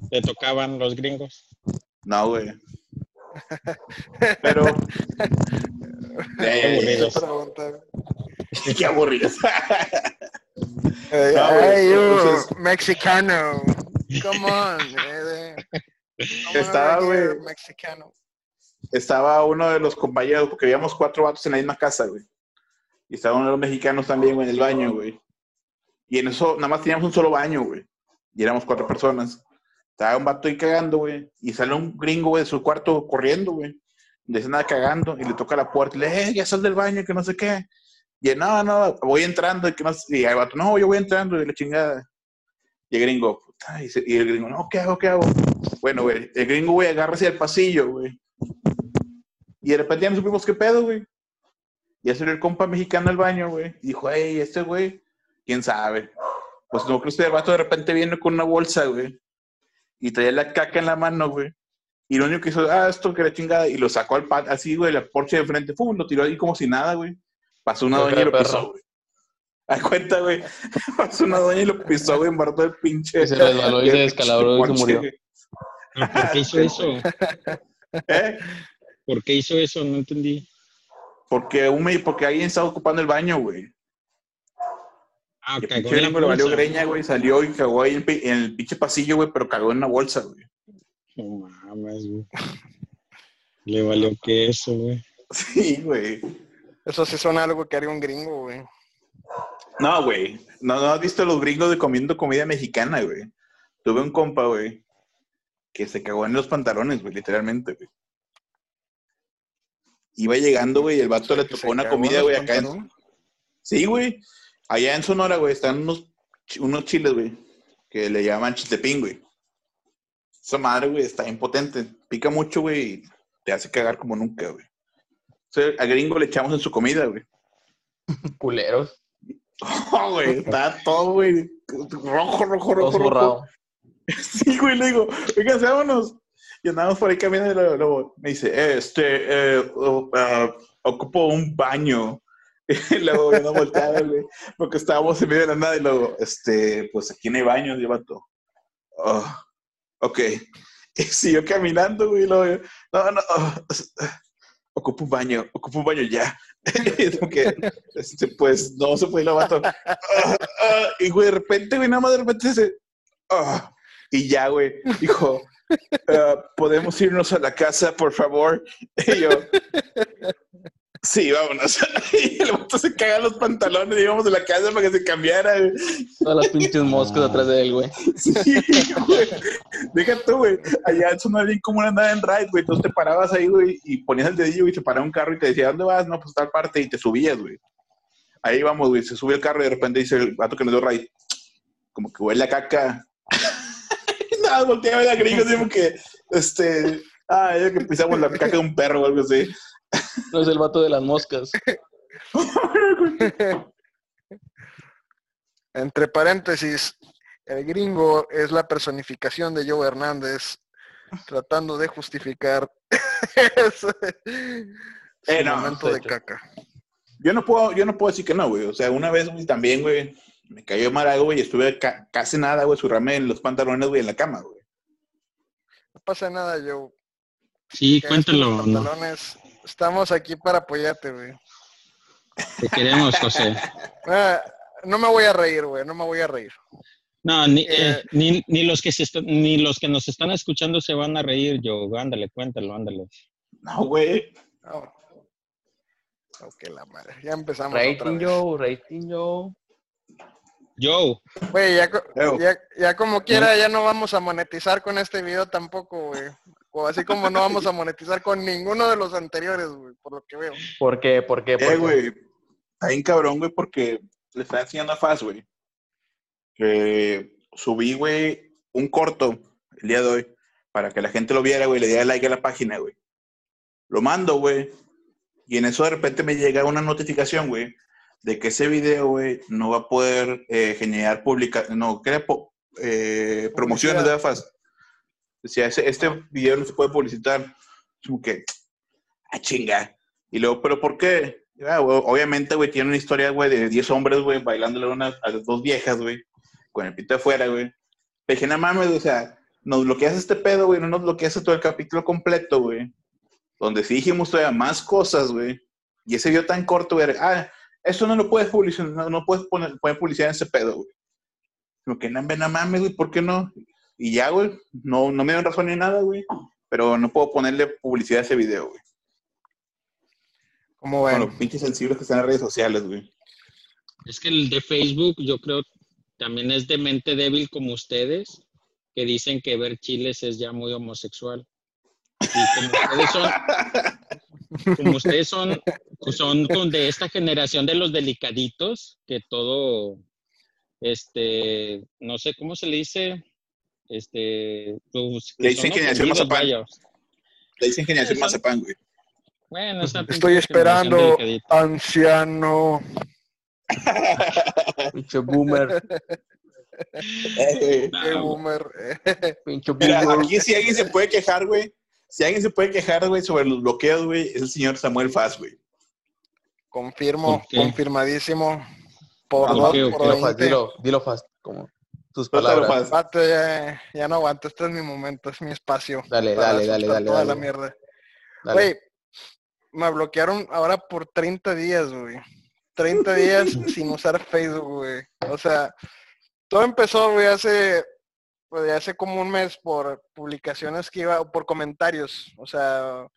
te tocaban los gringos. No, güey. Pero. Qué Eh. qué aburrido. Eh, hey, you, mexicano. Come on. come Estaba, güey. Mexicano. estaba uno de los compañeros, porque habíamos cuatro vatos en la misma casa, güey. Y estaba uno de los mexicanos también, güey, en el baño, güey. Y en eso, nada más teníamos un solo baño, güey. Y éramos cuatro personas. Estaba un vato ahí cagando, güey. Y sale un gringo, güey, de su cuarto corriendo, güey. De nada cagando. Y le toca la puerta. Y le, eh, ya sal del baño, que no sé qué. Y no, no, voy entrando. Y, que no, y el vato, no, yo voy entrando. Y la chingada. Y el gringo, puta. Y, se- y el gringo, no, ¿qué hago, qué hago? Bueno, güey, el gringo, güey, agarra hacia el pasillo, güey. Y de repente ya no supimos qué pedo, güey. Ya salió el compa mexicano al baño, güey. Y dijo, hey, este güey, quién sabe. Pues no creo que el vato de repente viene con una bolsa, güey. Y traía la caca en la mano, güey. Y lo único que hizo, ah, esto que la chingada. Y lo sacó al pat, así, güey, la porche de frente, pum, lo tiró ahí como si nada, güey. Pasó una doña y lo pisó, güey. A cuenta, güey. Pasó una doña y lo pisó, güey, embarró el pinche. Y se resbaló y se descalabró y se murió. güey. ¿Pero ¿Por qué hizo eso? ¿Eh? ¿Por qué hizo eso? No entendí. Porque, un, me- porque alguien estaba ocupando el baño, güey. Ah, Y el cagó en la valió greña, güey. Salió y cagó ahí en, el pinche pasillo, güey, pero cagó en una bolsa, güey. No mames, güey. Le valió que eso, güey. Sí, güey. Eso sí suena algo que haría un gringo, güey. No, güey. No, no has visto los gringos de comiendo comida mexicana, güey. Tuve un compa, güey, que se cagó en los pantalones, güey, literalmente, güey. Iba llegando, güey, y el vato le tocó una comida, güey, acá en... Sí, güey. Allá en Sonora, güey, están unos, unos chiles, güey, que le llaman chiltepín, güey. Esa madre, güey, está impotente. Pica mucho, güey, y te hace cagar como nunca, güey. A gringo le echamos en su comida, güey. Culeros. Oh, güey, está todo, güey, rojo, rojo, rojo, rojo. Sí, güey, le digo, oigan, vámonos. Y andamos por ahí caminando y luego, me dice, eh, este, eh, oh, ah, ocupo un baño. Y luego yo no volteaba, güey, porque estábamos en medio de la nada y luego, este, pues aquí no hay baño, y el vato. Oh, ok. Y siguió caminando, güey, y luego yo, no, no, oh, ocupo un baño, ocupo un baño ya. Que, este, pues, no se fue el vato. Ah, ah, y, güey, de repente, güey, nada más de repente se... ah, y ya, güey, dijo, "Ah, ¿podemos irnos a la casa, por favor? Y yo, sí, vámonos. Y el vato se caga los pantalones y íbamos a la casa para que se cambiara. Todas las pinches moscas atrás de él, güey. Sí, güey. Deja tú, güey. Allá eso no es bien como andar en ride, güey. Entonces te parabas ahí, güey, y ponías el dedillo y te paraba un carro y te decía, ¿dónde vas? No, pues tal parte y te subías, güey. Ahí vamos, güey. Se sube el carro y de repente dice el vato que nos dio ride, como que huele a caca. Nada, volteaba la gringa, así como que, este, ah, ya que pisamos la caca de un perro o algo así. No es el vato de las moscas. Entre paréntesis, el gringo es la personificación de Joe Hernández tratando de justificar ese- Eh, no, momento de caca. Yo no puedo, yo no puedo decir que no, güey. O sea, una vez, güey, también, güey, me cayó mal algo, güey, y estuve ca- casi nada, güey, surrame en los pantalones, güey, en la cama, güey. No pasa nada, Joe. Sí, los cuéntalo. Pantalones. Estamos aquí para apoyarte, güey. te queremos, José. Ah, no me voy a reír, güey. No me voy a reír. No, ni, Eh. eh, ni, ni los que se ni los que nos están escuchando se van a reír, yo. Ándale, cuéntalo, ándale. No, güey. No. Ok, la madre. Ya empezamos otra Rating vez. yo, rating yo. Joe, Güey, ya, ya, ya como quiera, ya no vamos a monetizar con este video tampoco, güey. O así como no vamos a monetizar con ninguno de los anteriores, güey, por lo que veo. ¿Por qué? ¿Por qué? ¿Por Eh, güey. Está bien cabrón, güey, porque le está enseñando a Faz, güey. Que subí, güey, un corto el día de hoy para que la gente lo viera, güey, le diera like a la página, güey. Lo mando, güey. Y en eso de repente me llega una notificación, güey, de que ese video, güey, no va a poder eh, generar publica no, crea po- eh, promociones de. AFAS. Decía, ese, este video no se puede publicitar. Como que, ah, chinga. Y luego, ¿pero por qué? Ah, güey, obviamente, güey, tiene una historia, güey, de 10 hombres, güey, bailándole a, unas- a las dos viejas, güey, con el pito afuera, güey. Le dije, no mames, o sea, nos bloqueas este pedo, güey, no nos bloqueas todo el capítulo completo, güey. Donde sí dijimos todavía más cosas, güey. Y ese video tan corto, güey, ah, eso no lo puedes publicar, no, no puedes poner, poner publicidad en ese pedo, güey. Como que no, no mames, güey, ¿por qué no? Y ya, güey, no, no me dieron razón ni nada, güey. Pero no puedo ponerle publicidad a ese video, güey. Como Con ven. los pinches sensibles que están en redes sociales, güey. Es que el de Facebook, yo creo, también es de mente débil como ustedes, que dicen que ver chiles es ya muy homosexual. Y como ustedes son, como ustedes son, son con- de esta generación de los delicaditos, que todo, este, no sé cómo se le dice, este, pues, Le dicen generación mazapán. Le dicen generación mazapán, güey. Bueno, esa Estoy pinche esperando, anciano. Pinche boomer. Eh, Qué Ah, boomer. Pinche Mira, boomer. aquí si alguien se puede quejar, güey. Si alguien se puede quejar, güey, sobre los bloqueos, güey, es el señor Samuel Faz, güey. Confirmo, confirmadísimo. Por Ah, dos, ok, ok. por Dilo fast, 20. dilo, dilo fast, como tus palabras. Vato, ya, ya no aguanto, este es mi momento, es mi espacio. Dale, dale, dale, dale, Toda dale. la mierda. Güey, me bloquearon ahora por 30 días, güey. 30 días sin usar Facebook, güey. O sea, todo empezó, güey, hace, pues, hace como un mes por publicaciones que iba, o por comentarios. O sea,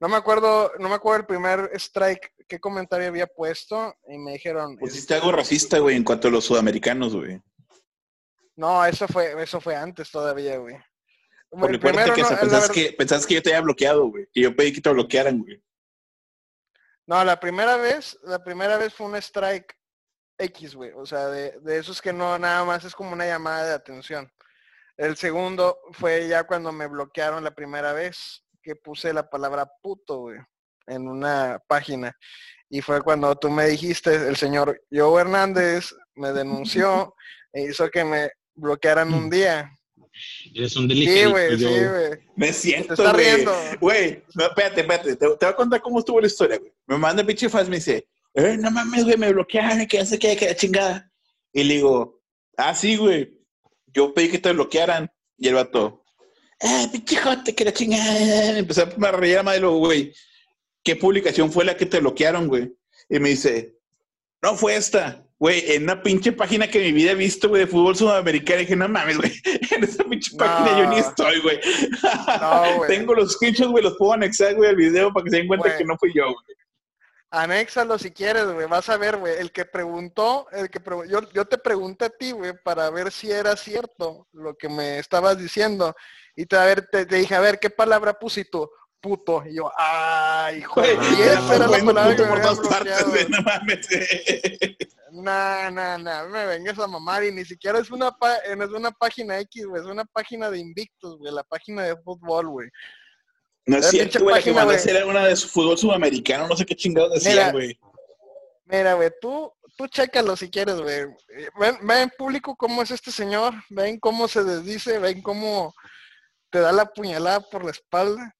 no me acuerdo, no me acuerdo el primer strike, qué comentario había puesto, y me dijeron, Pusiste algo racista, güey, en cuanto a los sudamericanos, güey. no, eso fue, eso fue antes todavía, güey. Porque primero, que no, verdad- que pensabas que yo te había bloqueado, güey. Que yo pedí que te bloquearan, güey. No, la primera vez, la primera vez fue un strike X, güey. O sea, de, de esos que no, nada más es como una llamada de atención. El segundo fue ya cuando me bloquearon la primera vez, que puse la palabra puto, güey, en una página. Y fue cuando tú me dijiste, el señor Joe Hernández me denunció e hizo que me bloquearan un día. Eres un Sí, delicadito, güey, sí, güey. No es cierto, Te está güey. riendo. Güey, no, espérate, espérate. Te, te voy a contar cómo estuvo la historia, güey. Me manda el pinche Faz, me dice, eh, no mames, güey, me bloquearon, que queda, que la chingada. Y le digo, ah, sí, güey. Yo pedí que te bloquearan. Y el vato, ah, pinche jote, que la chingada. Empezó a reír a luego, güey. ¿Qué publicación fue la que te bloquearon, güey? Y me dice, no fue esta. Güey, en una pinche página que en mi vida he visto, güey, de fútbol sudamericano. Y dije, no mames, güey. En esa pinche página yo ni estoy, güey. No. Tengo los screenshots, güey, los puedo anexar, güey, al video para que se den cuenta que no fui yo, güey. Anéxalo si quieres, güey. Vas a ver, güey. El que preguntó, el que pregu- yo, yo te pregunté a ti, güey, para ver si era cierto lo que me estabas diciendo. Y te, a ver, te, te dije, a ver, ¿qué palabra pusiste tú? Puto. Y yo, ay. Güey, Y esa era la palabra que me partes, bloqueado. no mames. Nah, nah, nah, me vengas a mamar. Y ni siquiera es una, pa- es una página X, güey. Es una página de Invictus, güey. La página de fútbol, güey. No es cierto, güey, que güey. era una de su fútbol sudamericano, no sé qué chingados decía, Mira, güey. Mira, güey, tú, tú chécalo si quieres, güey. Ven, ven público cómo es este señor, ven cómo se desdice, ven cómo te da la puñalada por la espalda.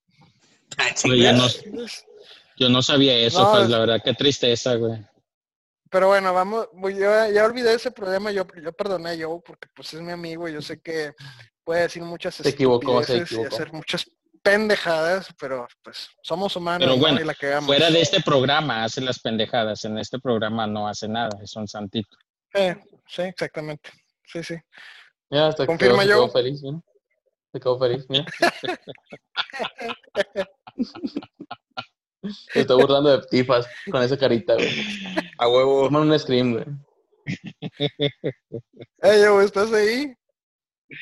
Oye, yo no, Es- yo no sabía eso, No, pues, es- la verdad, qué tristeza, güey. Pero bueno, vamos, yo ya olvidé ese problema, yo, yo perdoné a Joe porque pues es mi amigo, yo sé que puede decir muchas Se equivocó, se estupideces y equivocó. hacer muchas pendejadas, pero pues somos humanos Pero ¿no? y la cagamos. Fuera de este programa hace las pendejadas, en este programa no hace nada, es un santito. Eh, sí, exactamente. Sí, sí. Mira, hasta que Confirma se quedó yo. feliz, mira. Se quedó feliz, mira. Se está burlando de tifas con esa carita, güey. A huevo. Toman un scream, güey. ¿estás ahí?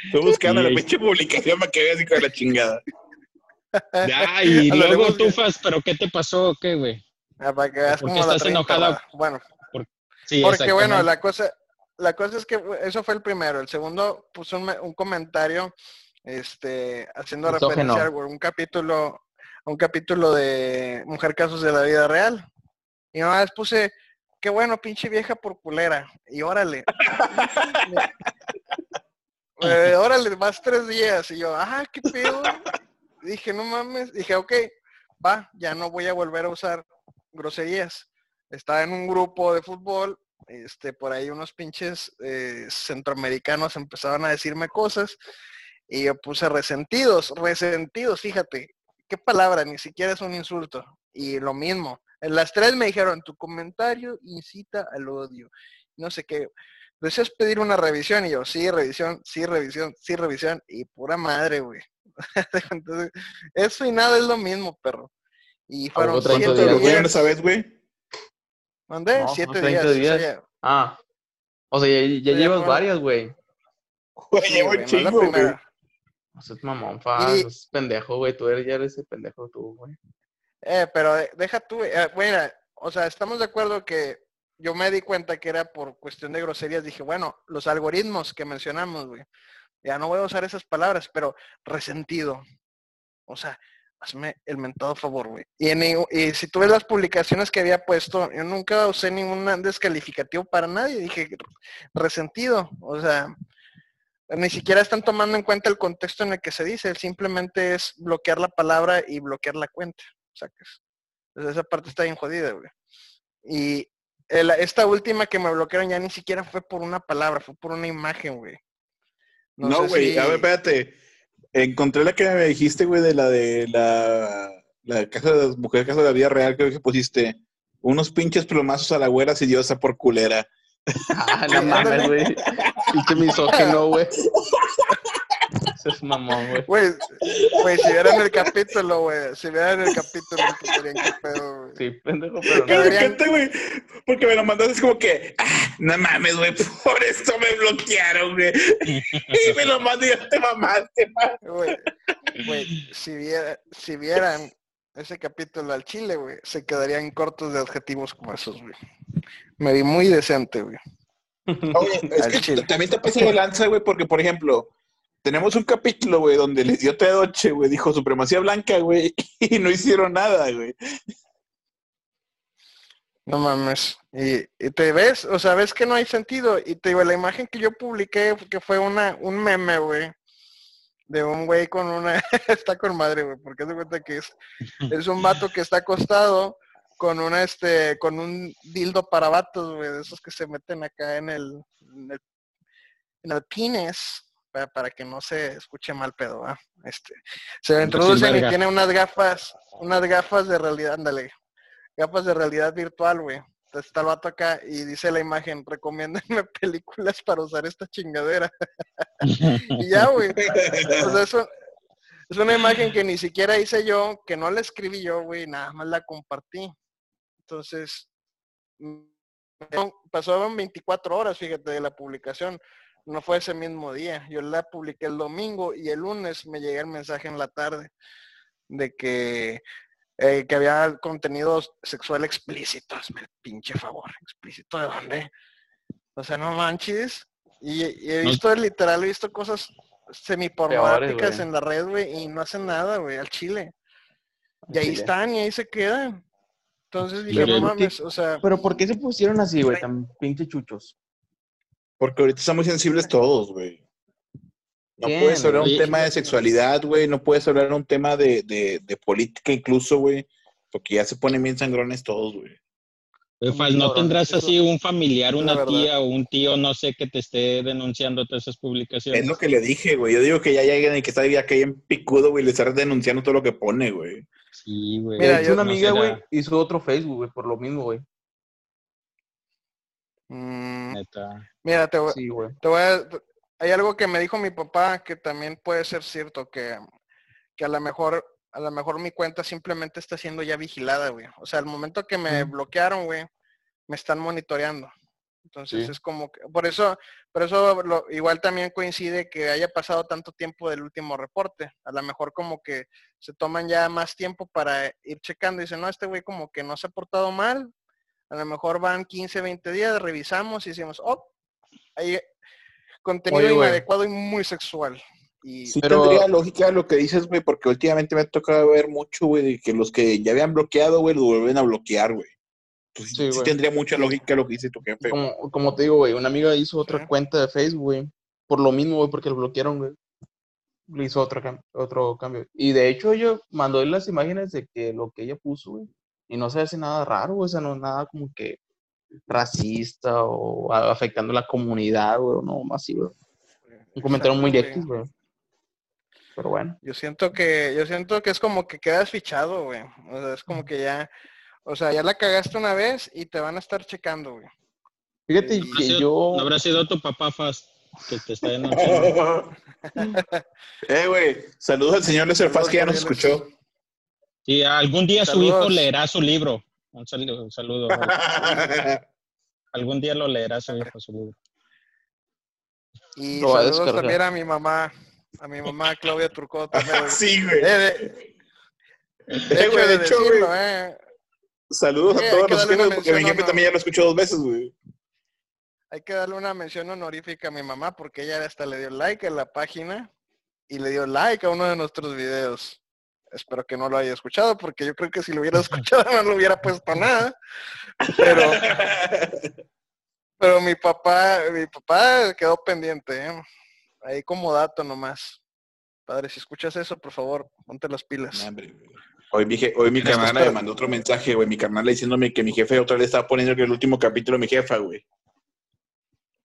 Estoy buscando Sí, la pinche publicación para que veas hijo de la chingada. Ya, y luego tufas, ¿pero qué te pasó o qué, güey? Ah, para que veas ¿Por qué cómo la estás enojada? cargada. Bueno, Sí, Porque bueno, la cosa, la cosa es que eso fue el primero. El segundo puso un, me- un comentario, este, haciendo Misógeno. referencia a un capítulo, a un capítulo de Mujer Casos de la Vida Real. Y nada más puse, qué bueno, pinche vieja por culera. Y órale. Eh, órale, más tres días. Y yo, ah, qué pedo. Dije, no mames, dije, ok, va, ya no voy a volver a usar groserías. Estaba en un grupo de fútbol, este, por ahí unos pinches eh, centroamericanos empezaban a decirme cosas y yo puse resentidos, resentidos, fíjate, qué palabra, ni siquiera es un insulto. Y lo mismo, en las tres me dijeron, tu comentario incita al odio. No sé qué. Deseas pedir una revisión y yo, sí, revisión, sí, revisión, sí, revisión. Y pura madre, güey. Entonces, eso y nada es lo mismo, perro. Y fueron siete días, días. esa vez, güey? ¿Mandé? No, siete no, 30 días. o sea, días. ya- Ah. O sea, ya, ya Ya llevas fueron- varias, güey. Güey, sí, llevo un chingo, güey. primera. O sea, es mamón, fa, Y- es pendejo, güey. Tú eres, ya eres el pendejo tú, güey. Eh, pero de- deja tú, eh, bueno, o sea, estamos de acuerdo que yo me di cuenta que era por cuestión de groserías. Dije, bueno, los algoritmos que mencionamos, güey. Ya no voy a usar esas palabras, pero resentido. O sea, hazme el mentado favor, güey. Y, y si tú ves las publicaciones que había puesto, yo nunca usé ningún descalificativo para nadie. Dije, resentido. O sea, ni siquiera están tomando en cuenta el contexto en el que se dice. Simplemente es bloquear la palabra y bloquear la cuenta. Sacas. Entonces esa parte está bien jodida, güey. Y esta última que me bloquearon ya ni siquiera fue por una palabra, fue por una imagen, güey. No, güey, si- a ver, espérate. Encontré la que me dijiste, güey, de la de la, la casa de las mujeres, casa de la vida real, creo que pusiste unos pinches plomazos a la güera sidiosa por culera. Ah, no mames, güey. Pinche misógino, güey. Ese es mamón, güey. Güey, si vieran el capítulo, güey, si vieran el capítulo, entenderían qué pedo, güey. Sí, pendejo, pero Que no. me deberían- encanta, güey, porque me lo mandaste es como que, ah, no mames, güey, por esto me bloquearon, güey. y me lo mandé y ya te mamaste. Güey, güey, si, viera- si vieran ese capítulo al chile, güey, se quedarían cortos de adjetivos como esos, güey. Me vi muy decente, güey. Oye, es Al que chile. también te pasé de lanza, güey, porque, por ejemplo, tenemos un capítulo, güey, donde les dio T8, güey, dijo supremacía blanca, güey, y no hicieron nada, güey. No mames. Y, y te ves, o sea, ves que no hay sentido. Y te digo, la imagen que yo publiqué, que fue una, un meme, güey, de un güey con una, está con madre, güey, porque se cuenta que es, es un vato que está acostado con una, este, con un dildo para vatos, güey, de esos que se meten acá en el, en el, en el pines, para, para que no se escuche mal pedo. Este, se introducen y tiene unas gafas, unas gafas de realidad, ándale, gafas de realidad virtual, güey. Entonces está el vato acá y dice la imagen, recomiéndenme películas para usar esta chingadera. y ya, güey. O sea, eso, es una imagen que ni siquiera hice yo, que no la escribí yo, güey, nada más la compartí. Entonces, mm, pasaban 24 horas, fíjate, de la publicación. No fue ese mismo día. Yo la publiqué el domingo y el lunes me llega el mensaje en la tarde de que, eh, que había contenido sexual explícito. Hazme el pinche favor. ¿Explícito de dónde? O sea, no manches. Y, y he visto, literal, he visto cosas semipornográficas en la red, güey, y no hacen nada, güey, al chile. Y ahí Chile. están y ahí se quedan. Entonces dije, Pero no mames, o sea, Pero ¿por qué se pusieron así, güey? Tan pinche chuchos. Porque ahorita están muy sensibles todos, güey. No ¿Quién? puedes hablar un tema de sexualidad, güey. No puedes hablar un tema de, de, de política incluso, güey. Porque ya se ponen bien sangrones todos, güey. ¿no tendrás así un familiar, una tía o un tío, no sé, que te esté denunciando todas esas publicaciones? Es lo que le dije, güey. Yo digo que ya lleguen y que está ya que en picudo, güey, le está denunciando todo lo que pone, güey. Sí, güey. Mira, yo- una no amiga, será- güey, hizo otro Facebook, güey, por lo mismo, güey. Mm, Neta. mira, te, voy- Sí, te voy a- hay algo que me dijo mi papá que también puede ser cierto, que, que a lo mejor, a lo mejor mi cuenta simplemente está siendo ya vigilada, güey. O sea, al momento que me Mm. bloquearon, güey, me están monitoreando. Entonces Sí. es como que, por eso, por eso lo- igual también coincide que haya pasado tanto tiempo del último reporte. A lo mejor como que se toman ya más tiempo para ir checando y dicen, no, este güey como que no se ha portado mal. A lo mejor van 15, 20 días, revisamos y decimos, oh, hay contenido Oye, inadecuado y muy sexual. Y Sí Pero- tendría lógica lo que dices, güey, porque últimamente me ha tocado ver mucho, güey, de que los que ya habían bloqueado, güey, lo vuelven a bloquear, güey. Entonces, Sí, sí, tendría mucha lógica lo que dice tu jefe. Como, como te digo, güey, una amiga hizo otra Sí. cuenta de Facebook, güey. Por lo mismo, güey, porque lo bloquearon, güey. le hizo otro, otro cambio. Y de hecho, yo mandó las imágenes de que lo que ella puso, güey. Y no se hace nada raro, güey, o sea, no nada como que racista o afectando a la comunidad, güey, no, más así, güey. Un comentario muy X, güey. Pero bueno. Yo siento que, yo siento que es como que quedas fichado, güey. O sea, es como que ya, o sea, ya la cagaste una vez y te van a estar checando, güey. Fíjate Y- ¿No que sido- yo... ¿No habrá sido tu papá Fast que te está denunciando? eh, güey, saludos al señor Lester Faz que ya nos escuchó. Sí, algún día su hijo leerá su libro. Un saludo. un saludo. Algún día lo leerá su hijo su libro. Y saludos también a mi mamá, a mi mamá Claudia Turcot. también, güey. sí, güey. Eh, de, de Eh, hecho, güey, de de hecho, decirlo, güey. eh. Saludos Sí, a todos que los jefes, porque jefe honor- también ya lo escuchó dos veces, güey. Hay que darle una mención honorífica a mi mamá porque ella hasta le dio like a la página y le dio like a uno de nuestros videos. Espero que no lo haya escuchado porque yo creo que si lo hubiera escuchado no le hubiera puesto nada. Pero, pero mi papá, mi papá quedó pendiente, ¿eh? Ahí como dato nomás. Padre, si escuchas eso, por favor, ponte las pilas. Hombre. Hoy mi, hoy mi carnal me mandó otro mensaje, güey. Mi carnal diciéndome que mi jefe otra vez estaba poniendo que el último capítulo de mi jefa, güey.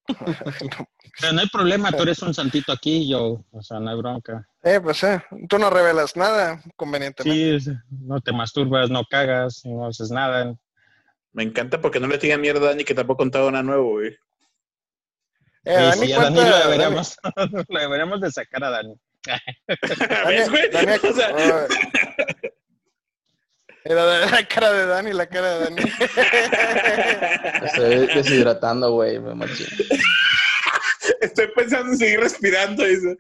Pero no hay problema, tú eres un santito aquí, yo. O sea, no hay bronca. eh, pues eh, tú no revelas nada convenientemente. Sí, no te masturbas, no cagas, no haces nada. Me encanta porque no le digan mierda a Dani que tampoco ha contado nada nuevo, güey. Eh, Sí, Dani sí, a Dani cuenta- lo Dani- deberíamos, lo deberíamos de sacar a Dani. ¿Ves, güey? Dani- O sea, oh. Era de- la cara de Dani, la cara de Dani. Estoy deshidratando, güey, me machín. estoy pensando en seguir respirando. Dice.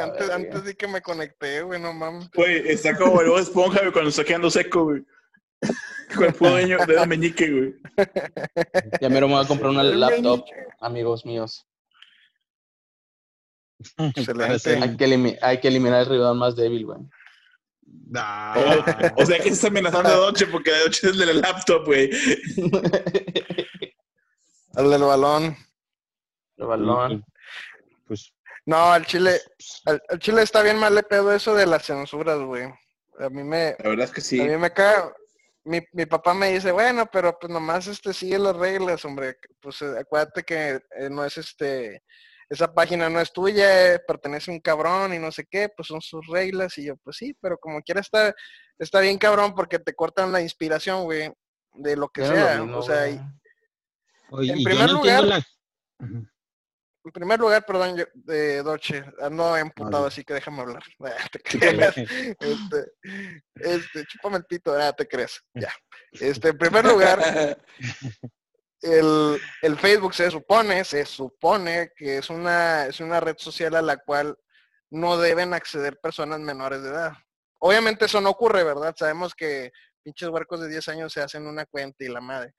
antes, antes sí que me conecté, güey, no mames. Güey, está como el esponja, güey, cuando está quedando seco, güey. Con el puro dedo, dedo meñique, güey. Ya mero me voy a comprar una laptop, amigos míos. Excelente. Hay que, hay que eliminar el rival más débil, güey. No. O sea que está amenazando a Doche porque la Doche es el de la laptop, güey. El del balón. el balón. Pues, No, al Chile, al, al Chile está bien mal de pedo eso de las censuras, güey. A mí me, La verdad es que sí. a mí me cae. Mi, mi papá me dice, bueno, pero pues nomás este sigue las reglas, hombre. Pues eh, acuérdate que eh, no es este, esa página no es tuya, eh, pertenece a un cabrón y no sé qué, pues son sus reglas. Y yo, pues sí, pero como quiera está, está bien cabrón porque te cortan la inspiración, güey, de lo que no sea. mismo, o sea, y- oye, En y primer no lugar- la- en primer lugar, perdón, yo, de Doche, ando emputado, Vale. así que déjame hablar. Ah, te creas. este, este, chúpame el pito, ah, te crees. Ya. Este, en primer lugar, el, el Facebook se supone, se supone que es una, es una red social a la cual no deben acceder personas menores de edad. Obviamente eso no ocurre, ¿verdad? Sabemos que pinches huercos de 10 años se hacen una cuenta y la madre.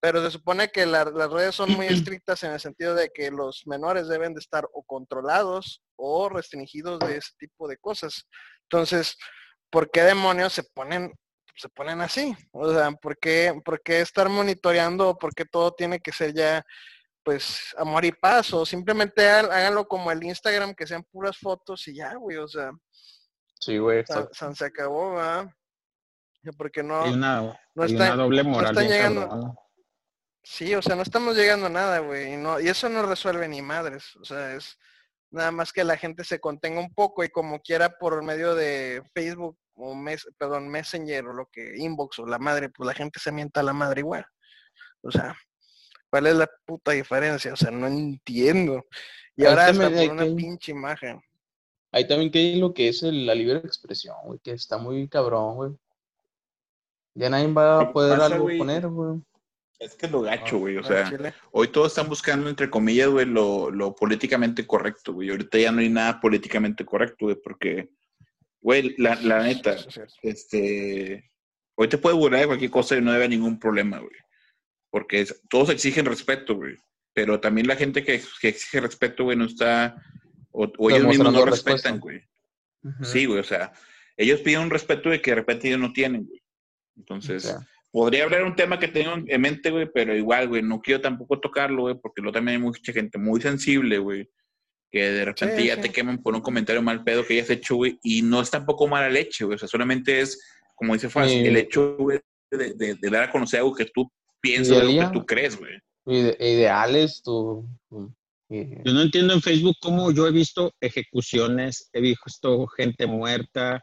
Pero se supone que la- las redes son muy estrictas en el sentido de que los menores deben de estar o controlados o restringidos de ese tipo de cosas. Entonces, ¿por qué demonios se ponen se ponen así? O sea, ¿por qué, por qué estar monitoreando? ¿Por qué todo tiene que ser ya, pues, amor y paz? O simplemente háganlo como el Instagram, que sean puras fotos y ya, güey. O sea, Sí, güey. san- se acabó, ¿verdad? Porque no, una, no está- doble moral están bien llegando-. Sí, o sea, no estamos llegando a nada, güey. Y, no, y eso no resuelve ni madres. O sea, es nada más que la gente se contenga un poco y como quiera por medio de Facebook o mes, perdón, Messenger o lo que, Inbox o la madre, pues la gente se mienta a la madre igual. O sea, ¿cuál es la puta diferencia? O sea, no entiendo. Y Ahí ahora hasta por una que- pinche imagen. Ahí también que hay lo que es el- la libre expresión, güey, que está muy cabrón, güey. Ya nadie va a poder pasa, algo poner, güey. Es que es lo gacho, güey. O al sea, hoy todos están buscando, entre comillas, güey, lo, lo políticamente correcto, güey. Ahorita ya no hay nada políticamente correcto, güey, porque, güey, la, la neta, este, hoy te puedes burlar de cualquier cosa y no debe haber ningún problema, güey. Porque es- todos exigen respeto, güey. Pero también la gente que, que exige respeto, güey, no está, o, o ellos mismos no respuesta. respetan, güey. Sí, güey, o sea, ellos piden un respeto de que de repente ellos no tienen, güey. Entonces, podría hablar un tema que tengo en mente, güey, pero igual, güey, no quiero tampoco tocarlo, güey, porque luego también hay mucha gente muy sensible, güey, que de repente Sí, ya sí. te queman por un comentario mal pedo que hayas hecho, güey, y no es tampoco mala leche, güey, o sea, solamente es, como dice Faz, Sí. el hecho, güey, de, de- de dar a conocer algo que tú piensas, algo que tú crees, güey. Ide- ideales, tu- y- Yo no entiendo en Facebook cómo yo he visto ejecuciones, he visto gente muerta,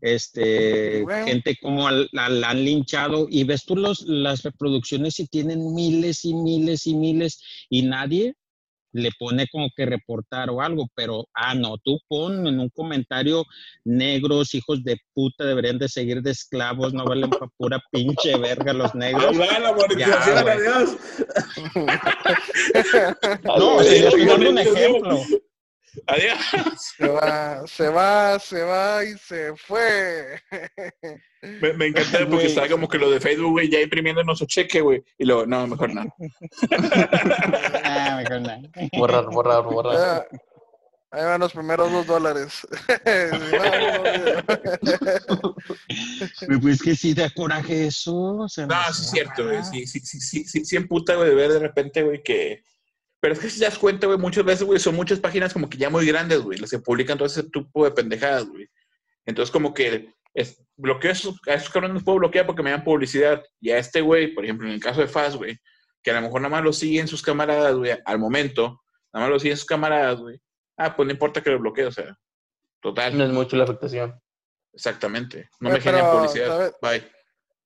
este, Bueno. gente como la han linchado y ves tú los, las reproducciones y tienen miles y miles y miles y nadie le pone como que reportar o algo, pero, ah, no, tú pon en un comentario, negros, hijos de puta, deberían de seguir de esclavos, no valen pa' pura pinche verga los negros. la monetización, güey. adiós. No, estoy dando un ejemplo. Adiós. Se va, se va, se va y se fue. Me, me encanta porque está como que lo de Facebook, güey, ya imprimiendo nuestro cheque, güey. Y luego, no, mejor no. Ah, mejor no. Borrar, borrar, borrar. Ya, Ahí van los primeros dos dólares. Pues que sí da coraje eso. o sea, No, no sí es cierto, güey. Sí, sí, sí, sí, sí, sí emputa, güey, de ver de repente, güey, que... Pero es que si te das cuenta, güey, muchas veces, güey, son muchas páginas como que ya muy grandes, güey, las que publican todo ese tipo de pendejadas, güey. Entonces, como que es, bloqueo a esos, a esos cabrones los puedo bloquear porque me dan publicidad. Y a este, güey, por ejemplo, en el caso de Faz, güey, que a lo mejor nada más lo siguen sus camaradas, güey, al momento, nada más lo siguen sus camaradas, güey. Ah, pues no importa que lo bloquee, o sea, total, No es mucho la afectación. exactamente. No Güey, me generan publicidad. ¿sabes? Bye.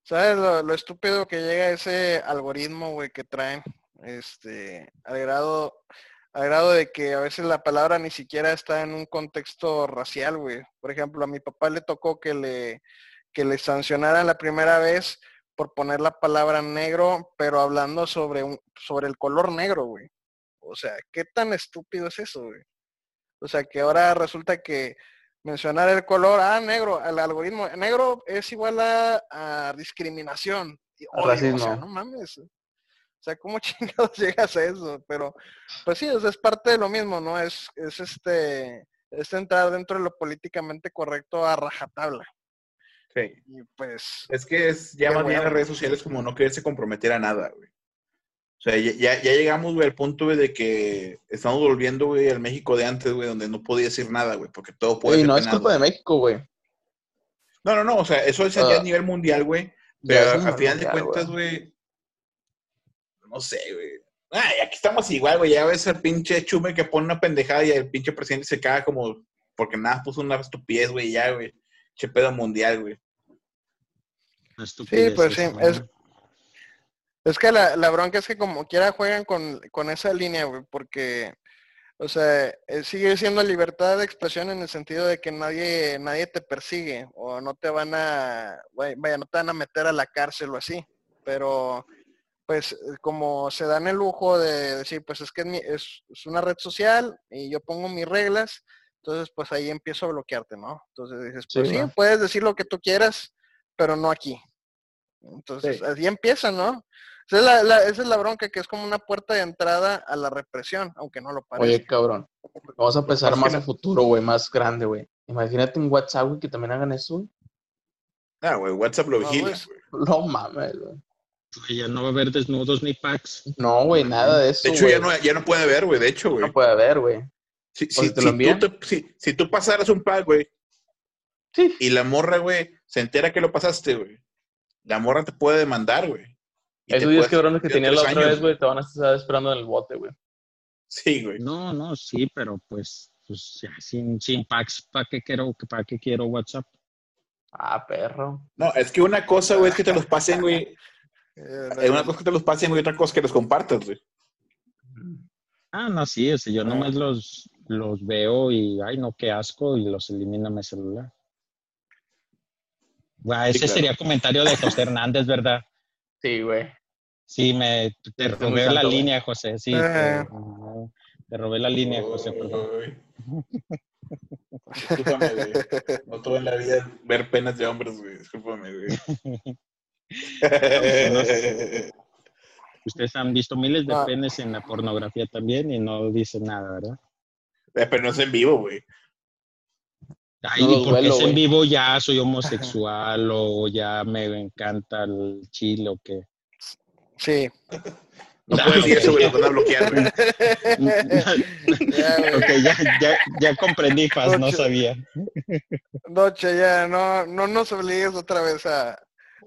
¿Sabes lo, lo estúpido que llega ese algoritmo, güey, que traen? Este, al grado, al grado de que a veces la palabra ni siquiera está en un contexto racial, güey. Por ejemplo, a mi papá le tocó que le, que le sancionaran la primera vez por poner la palabra negro, pero hablando sobre un, sobre el color negro, güey. O sea, ¿qué tan estúpido es eso, güey? O sea, que ahora resulta que mencionar el color, ah, negro, el algoritmo, negro es igual a, a discriminación. y odio, racismo. O sea, no mames. O sea, ¿cómo chingados llegas a eso? Pero, pues sí, o sea, es parte de lo mismo, ¿no? Es, es este, es entrar dentro de lo políticamente correcto a rajatabla. Sí. Y pues, Es que es ya más bien las redes sociales como no quererse comprometer a nada, güey. O sea, ya, ya, ya llegamos, güey, al punto, güey, de que estamos volviendo, güey, al México de antes, güey, donde no podía decir nada, güey, porque todo puede ser no es culpa de México, güey. No, no, no, o sea, eso es ya Ah. a nivel mundial, güey. Pero es a a nivel final de cuentas, güey, no sé, güey. Ay, aquí estamos igual, güey. Ya ves al pinche chume que pone una pendejada y el pinche presidente se caga como porque nada puso una estupidez, güey, ya, güey. Che pedo mundial, güey. Sí, pues sí, Estupideces, es-. Es que la, la bronca es que como quiera juegan con, con esa línea, güey, porque, o sea, eh, sigue siendo libertad de expresión en el sentido de que nadie, nadie te persigue o no te van a, vaya, no te van a meter a la cárcel o así, pero pues eh, como se dan el lujo de decir, pues es que es, mi- es, es una red social y yo pongo mis reglas, entonces pues ahí empiezo a bloquearte, ¿no? Entonces dices, Sí, pues sí, ¿no? puedes decir lo que tú quieras, pero no aquí. Entonces, Sí. así empieza, ¿no? Esa es, la, la- esa es la bronca, que es como una puerta de entrada a la represión, aunque no lo parezca. Oye, cabrón. Vamos a pensar pasa es más a no- futuro, güey, más grande, güey. Imagínate un WhatsApp, güey, que también hagan eso, güey. Ah, güey, WhatsApp lo No, vigila, pues, güey. No mames, güey. Güey, Ya no va a haber desnudos ni packs. No, güey, nada de eso. De hecho, güey. ya no, ya no puede haber, güey. De hecho, güey. No puede haber, güey. Si, ¿O si- si tú te- si- si tú pasaras un pack, güey, Sí. y la morra, güey, se entera que lo pasaste, güey, la morra te puede demandar, güey. Esos 10 puede- cabrones que de tenías la otra años, vez, güey, te van a estar esperando en el bote, güey. Sí, güey. No, no, sí, pero pues, pues ya, sin, sin packs, ¿para qué quiero, para qué quiero WhatsApp? Ah, perro. No, es que una cosa, güey, es que te los pasen, güey. Eh, Es una cosa que te los pasen, güey, otra cosa que los compartas, güey. Ah, no, sí, o sea, yo nomás los, los veo y, ay, no, qué asco, y los elimino en mi celular. Guau, ese claro. sería comentario de José Hernández, ¿verdad? Sí, güey. Sí, me, te robé la santo, güey. línea, José, sí. Eh. Te, te robé la línea, José, perdón. Uy. Discúlpame, güey. No tuve en la vida ver penas de hombres, güey. Discúlpame, güey. Ustedes han visto miles de Ah. penes en la pornografía también y no dicen nada, ¿verdad? Eh, Pero no es en vivo, güey. Ay, No porque es en vivo ya soy homosexual o ya me encanta el chile o qué. Sí, No puedo decir eso, güey, lo van a bloquear, güey. Ok, ya, ya, ya comprendí, Faz, no sabía. Noche, ya, no, no nos obligues otra vez a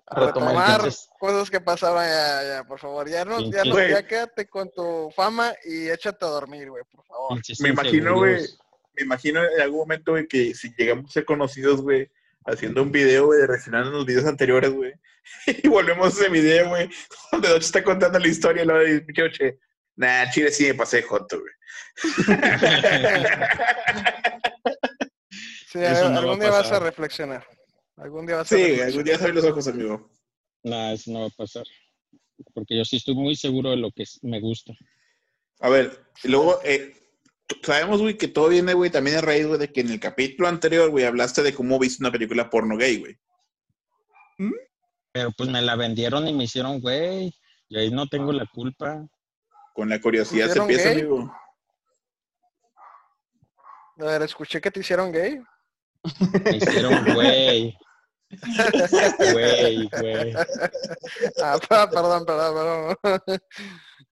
Retomar, retomar entonces. cosas que pasaban ya, ya, por favor. Ya no, ya no, ya quédate con tu fama y échate a dormir, güey, por favor. Me imagino, güey, me imagino en algún momento, güey, que si llegamos a ser conocidos, güey, haciendo un video, güey, de reaccionando los videos anteriores, güey, y volvemos a ese video, güey, donde Noche está contando la historia, y lo de pinche Noche, nah, chile sí me pasé de joto, güey. Sí, Eso no va a algún día vas a reflexionar. Algún día vas a Sí, algún día abre los ojos, amigo. No, eso no va a pasar. Porque yo sí estoy muy seguro de lo que me gusta. A ver, y luego, eh, sabemos, güey, que todo viene, güey, también a raíz, güey, de que en el capítulo anterior, güey, hablaste de cómo viste una película porno gay, güey. Pero pues me la vendieron y me hicieron, güey. Y ahí no tengo la culpa. Con la curiosidad se ¿Hicieron empieza, gay? amigo. A ver, escuché que te hicieron gay. Me hicieron, güey. Güey, güey. Ah, perdón, perdón, perdón.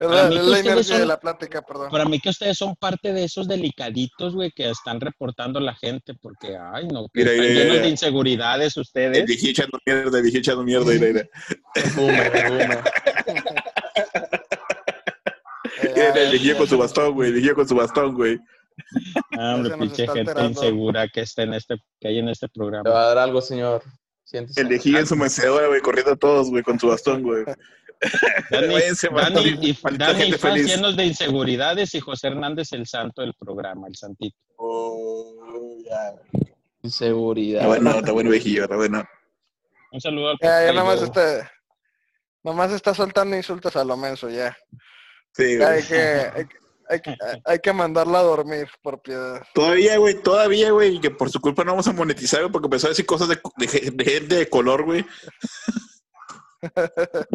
Es Para la, mí la ustedes inercia de son- la plática, perdón. Para mí que ustedes son parte de esos delicaditos, güey, que están reportando la gente, porque, ay, no, Mira, están mira, llenos mira. de inseguridades El ustedes. viejillo echando mierda, el echando mierda, mira, mira. Mira, ah, el con su bastón, güey, el con su bastón, güey. Ah, hombre, pinche gente alterando. insegura que está en este, que hay en este Te programa. va a dar algo, señor. El viejillo en su mecedora, güey, corriendo a todos, güey, con su bastón, güey. Dani, Dani, y, Dani feliz. llenos de inseguridades y José Hernández el santo del programa, el santito. Oh, ya. Inseguridad. Está bueno, está bueno, viejillo, está bueno. Un saludo al Ya, ya papá nada más Joe. está, nomás está soltando insultos a lo menso, ya. Sí, güey. hay que, hay, que- hay, que- hay que mandarla a dormir por piedad. Todavía, güey, todavía, güey, que por su culpa no vamos a monetizar, güey, porque empezó a decir cosas de, de- de gente de color, güey.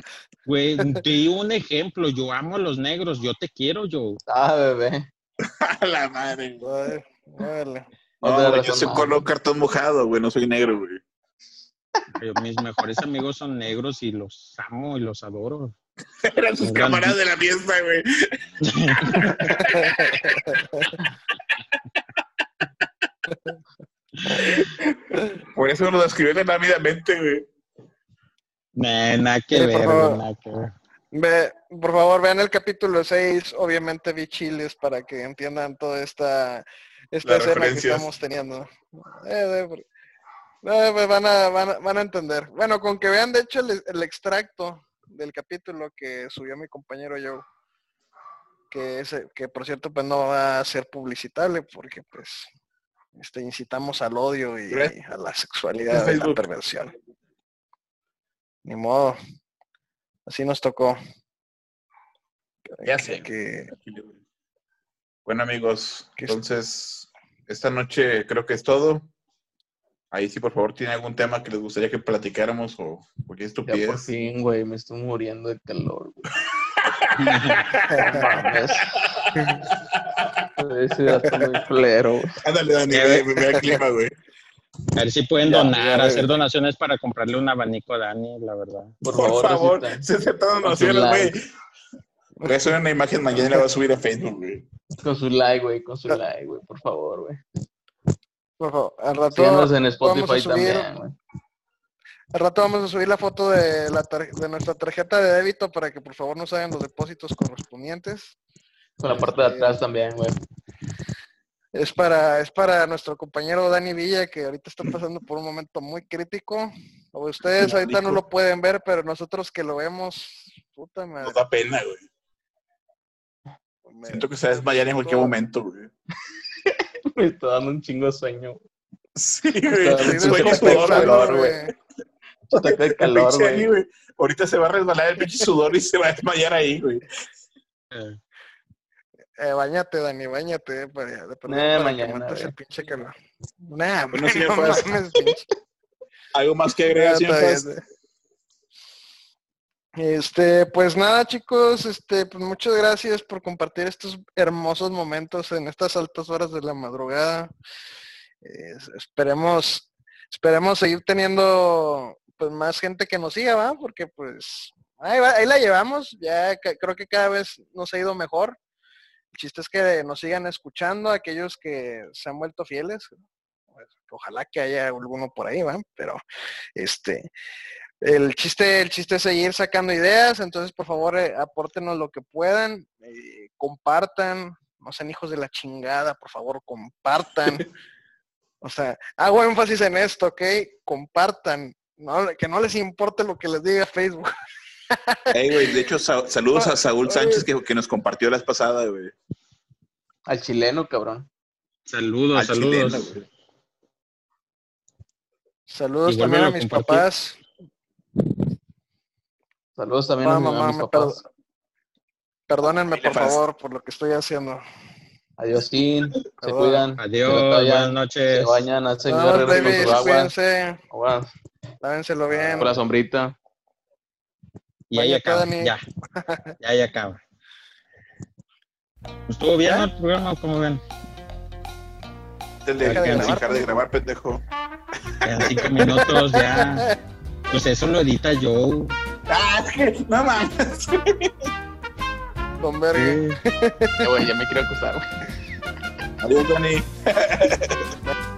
Güey, te di un ejemplo. Yo amo a los negros. Yo te quiero, yo. Ah, bebé. A la madre. güey. Ay, órale. No No, te güey, yo soy color cartón mojado, güey, no soy negro, güey. Mis mejores amigos son negros y los amo y los adoro. Eran sus camaradas de la fiesta, güey. Por eso lo describió rápidamente, güey. Nah, nada que Sí, por ver, favor. güey, nada que ver. Ve, por favor, vean el capítulo 6. Obviamente vi chiles para que entiendan toda esta, esta Las escena que estamos teniendo. Eh, eh, eh, pues van, a, van, a, van a entender. Bueno, con que vean de hecho el, el extracto del capítulo que subió mi compañero Joe, que, es, que por cierto pues no va a ser publicitable porque pues este, incitamos al odio y a la sexualidad y la perversión. Ni modo. Así nos tocó. Ya Que- sé. que- Bueno, amigos, entonces, esta noche creo que es todo. Ahí sí, por favor, tiene algún tema que les gustaría que platicáramos o cualquier Ya por estupidez. fin, güey, me estoy muriendo de calor, güey. Ese dato muy culero, güey. Ándale, Dani, ve, ve- ve el clima, güey. A ver si pueden Ya, donar, ya, hacer ya. donaciones para comprarle un abanico a Dani, la verdad. Por, Por favor, se aceptan donaciones, güey. like. Voy a hacer una imagen mañana y la voy a subir a Facebook, güey. Con su like, güey, con su like, güey, por favor, güey. Por favor, al rato, Síganos en vamos a subir- también, güey. al rato vamos a subir la foto de, la tar- de nuestra tarjeta de débito para que por favor nos hagan los depósitos correspondientes. Con la parte de atrás también, güey. Es para, es para nuestro compañero Dani Villa, que ahorita está pasando por un momento muy crítico. O ustedes ahorita no lo pueden ver, pero nosotros que lo vemos, puta madre. Nos da pena, güey. me- Siento que se va a desmayar en cualquier momento, güey. Me está dando un chingo de sueño. güey. Sí, Sí, güey. estoy Sueño sudor, calor, güey. Ataque de El calor, güey. Ahorita se va a resbalar el pinche sudor y se va a desmayar ahí, güey. Eh, Eh, bañate, Dani, bañate. eh, para, Nah, para que mañana, güey. el pinche calor. Nah, señor no juez. mames, pinche. ¿Algo más que agregar, señor está juez? bien. Este, pues nada, chicos, este, pues muchas gracias por compartir estos hermosos momentos en estas altas horas de la madrugada. Esperemos, esperemos seguir teniendo pues más gente que nos siga, ¿va? Porque pues Ahí, va- ahí la llevamos, ya creo que cada vez nos ha ido mejor. El chiste es que nos sigan escuchando, aquellos que se han vuelto fieles. Pues, Ojalá que haya alguno por ahí, ¿va? Pero este, el chiste, el chiste es seguir sacando ideas, entonces por favor eh, apórtenos lo que puedan, eh, compartan, no sean hijos de la chingada, por favor, compartan. O sea, hago énfasis en esto, ¿ok? Compartan. No, que no les importe lo que les diga Facebook. Ey, güey, de hecho, sa- saludos a Saúl. Sánchez que, que nos compartió la pasada, güey. Al chileno, cabrón. Saludos, Al saludos. chileno, güey. Saludos también a mis papás. Saludos también a, mi- a mamá, mis papás. Perdónenme, Familia por favor, por lo que estoy haciendo. Adiós, Sin. Se cuidan. Adiós, Se buenas noches. Se bañan, hacen Vamos, guerreros con babies, su agua. cuídense, agua, lávenselo bien. Con la sombrita. Y ahí Vaya, acaba. Dani. Ya. Ya, ya acaba. ¿Estuvo bien ¿Ya? el programa? ¿Cómo ven? Deja de de grabar, pendejo. Quedan cinco minutos ya. Pues eso lo edita yo. Ah, es que, no mames. Don Vergue. Sí. Eh, ya me quiero acostar, güey. Adiós, Dani.